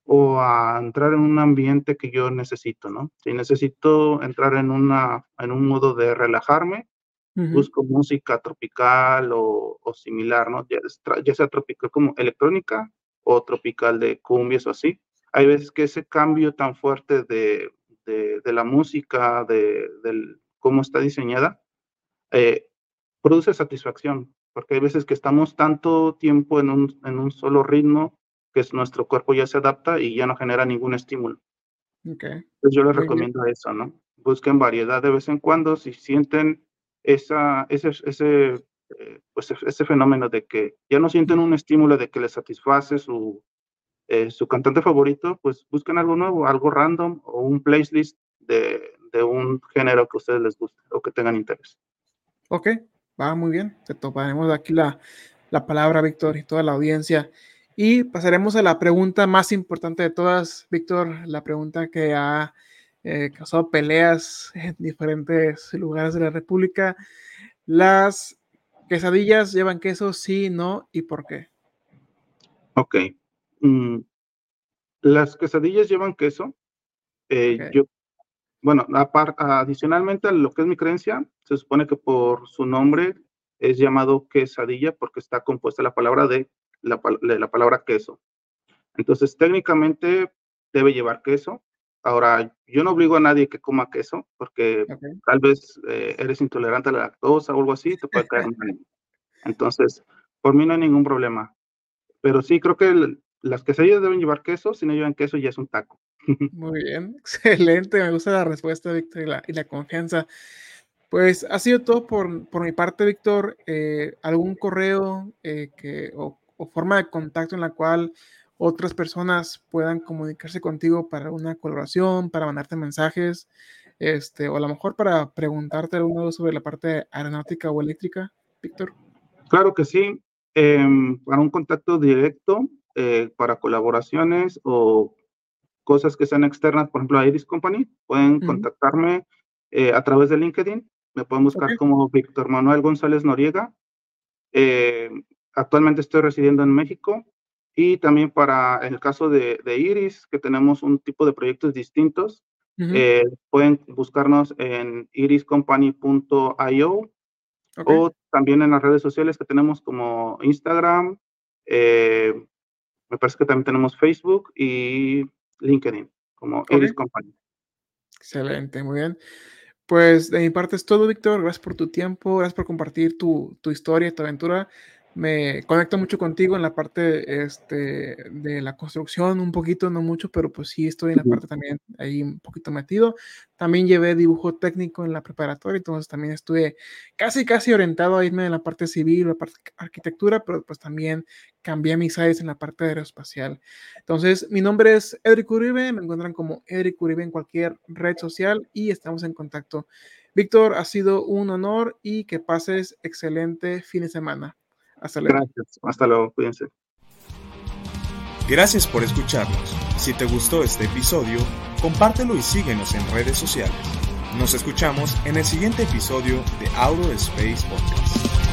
o a entrar en un ambiente que yo necesito, ¿no? Si necesito entrar en, una, en un modo de relajarme, busco música tropical o, similar, ¿no? Ya, ya, sea tropical como electrónica o tropical de cumbias o así. Hay veces que ese cambio tan fuerte de de, la música, de, cómo está diseñada, eh, produce satisfacción, porque hay veces que estamos tanto tiempo en un, en un solo ritmo que nuestro cuerpo ya se adapta y ya no genera ningún estímulo. Okay. yo les recomiendo eso, ¿no? Busquen variedad de vez en cuando, si sienten esa, ese, ese, eh, pues ese fenómeno de que ya no sienten un estímulo de que les satisface su, eh, su cantante favorito, pues busquen algo nuevo, algo random o un playlist de, de, un género que a ustedes les guste o que tengan interés. Ok, va muy bien. Te toparemos aquí la, la palabra, Víctor, y toda la audiencia. Y pasaremos a la pregunta más importante de todas, Víctor, la pregunta que ha eh, causado peleas en diferentes lugares de la República. ¿Las quesadillas llevan queso, sí, no y por qué? Ok. Mm, las quesadillas llevan queso. Eh, yo, bueno, adicionalmente a lo que es mi creencia, se supone que por su nombre es llamado quesadilla porque está compuesta la palabra de la, la palabra queso. Entonces, técnicamente debe llevar queso. Ahora, yo no obligo a nadie que coma queso porque tal vez eh, eres intolerante a la lactosa o algo así, te puede caer mal. Entonces, por mí no hay ningún problema. Pero sí, creo que el, las quesadillas deben llevar queso, si no llevan queso ya es un taco. Muy bien, excelente, me gusta la respuesta, Víctor, y la, confianza. Pues ha sido todo por, por mi parte, Víctor. Eh, ¿Algún correo eh, que, o, forma de contacto en la cual otras personas puedan comunicarse contigo para una colaboración, para mandarte mensajes, este, o a lo mejor para preguntarte algo sobre la parte aeronáutica o eléctrica, Víctor? Claro que sí. Em, para un contacto directo, eh, para colaboraciones o cosas que sean externas, por ejemplo, a Iris Company, pueden contactarme a través de LinkedIn. Me pueden buscar como Víctor Manuel González Noriega. Eh, actualmente estoy residiendo en México. Y también para el caso de, Iris, que tenemos un tipo de proyectos distintos, eh, pueden buscarnos en iriscompany.io o también en las redes sociales que tenemos como Instagram, eh, me parece que también tenemos Facebook y LinkedIn como Iris Company. Excelente, muy bien. Pues de mi parte es todo, Víctor. Gracias por tu tiempo, gracias por compartir tu, tu historia, tu aventura me conecto mucho contigo en la parte este, de la construcción, un poquito, no mucho, pero pues sí estoy en la parte también ahí un poquito metido. También llevé dibujo técnico en la preparatoria, entonces también estuve casi, casi orientado a irme en la parte civil, la parte arquitectura, pero pues también cambié mis áreas en la parte aeroespacial. Entonces, mi nombre es Edric Uribe, me encuentran como Edric Uribe en cualquier red social y estamos en contacto. Víctor, ha sido un honor y que pases excelente fin de semana. Hasta luego. Gracias. Hasta luego. Cuídense. Gracias por escucharnos. Si te gustó este episodio, compártelo y síguenos en redes sociales. Nos escuchamos en el siguiente episodio de Auto Space Podcast.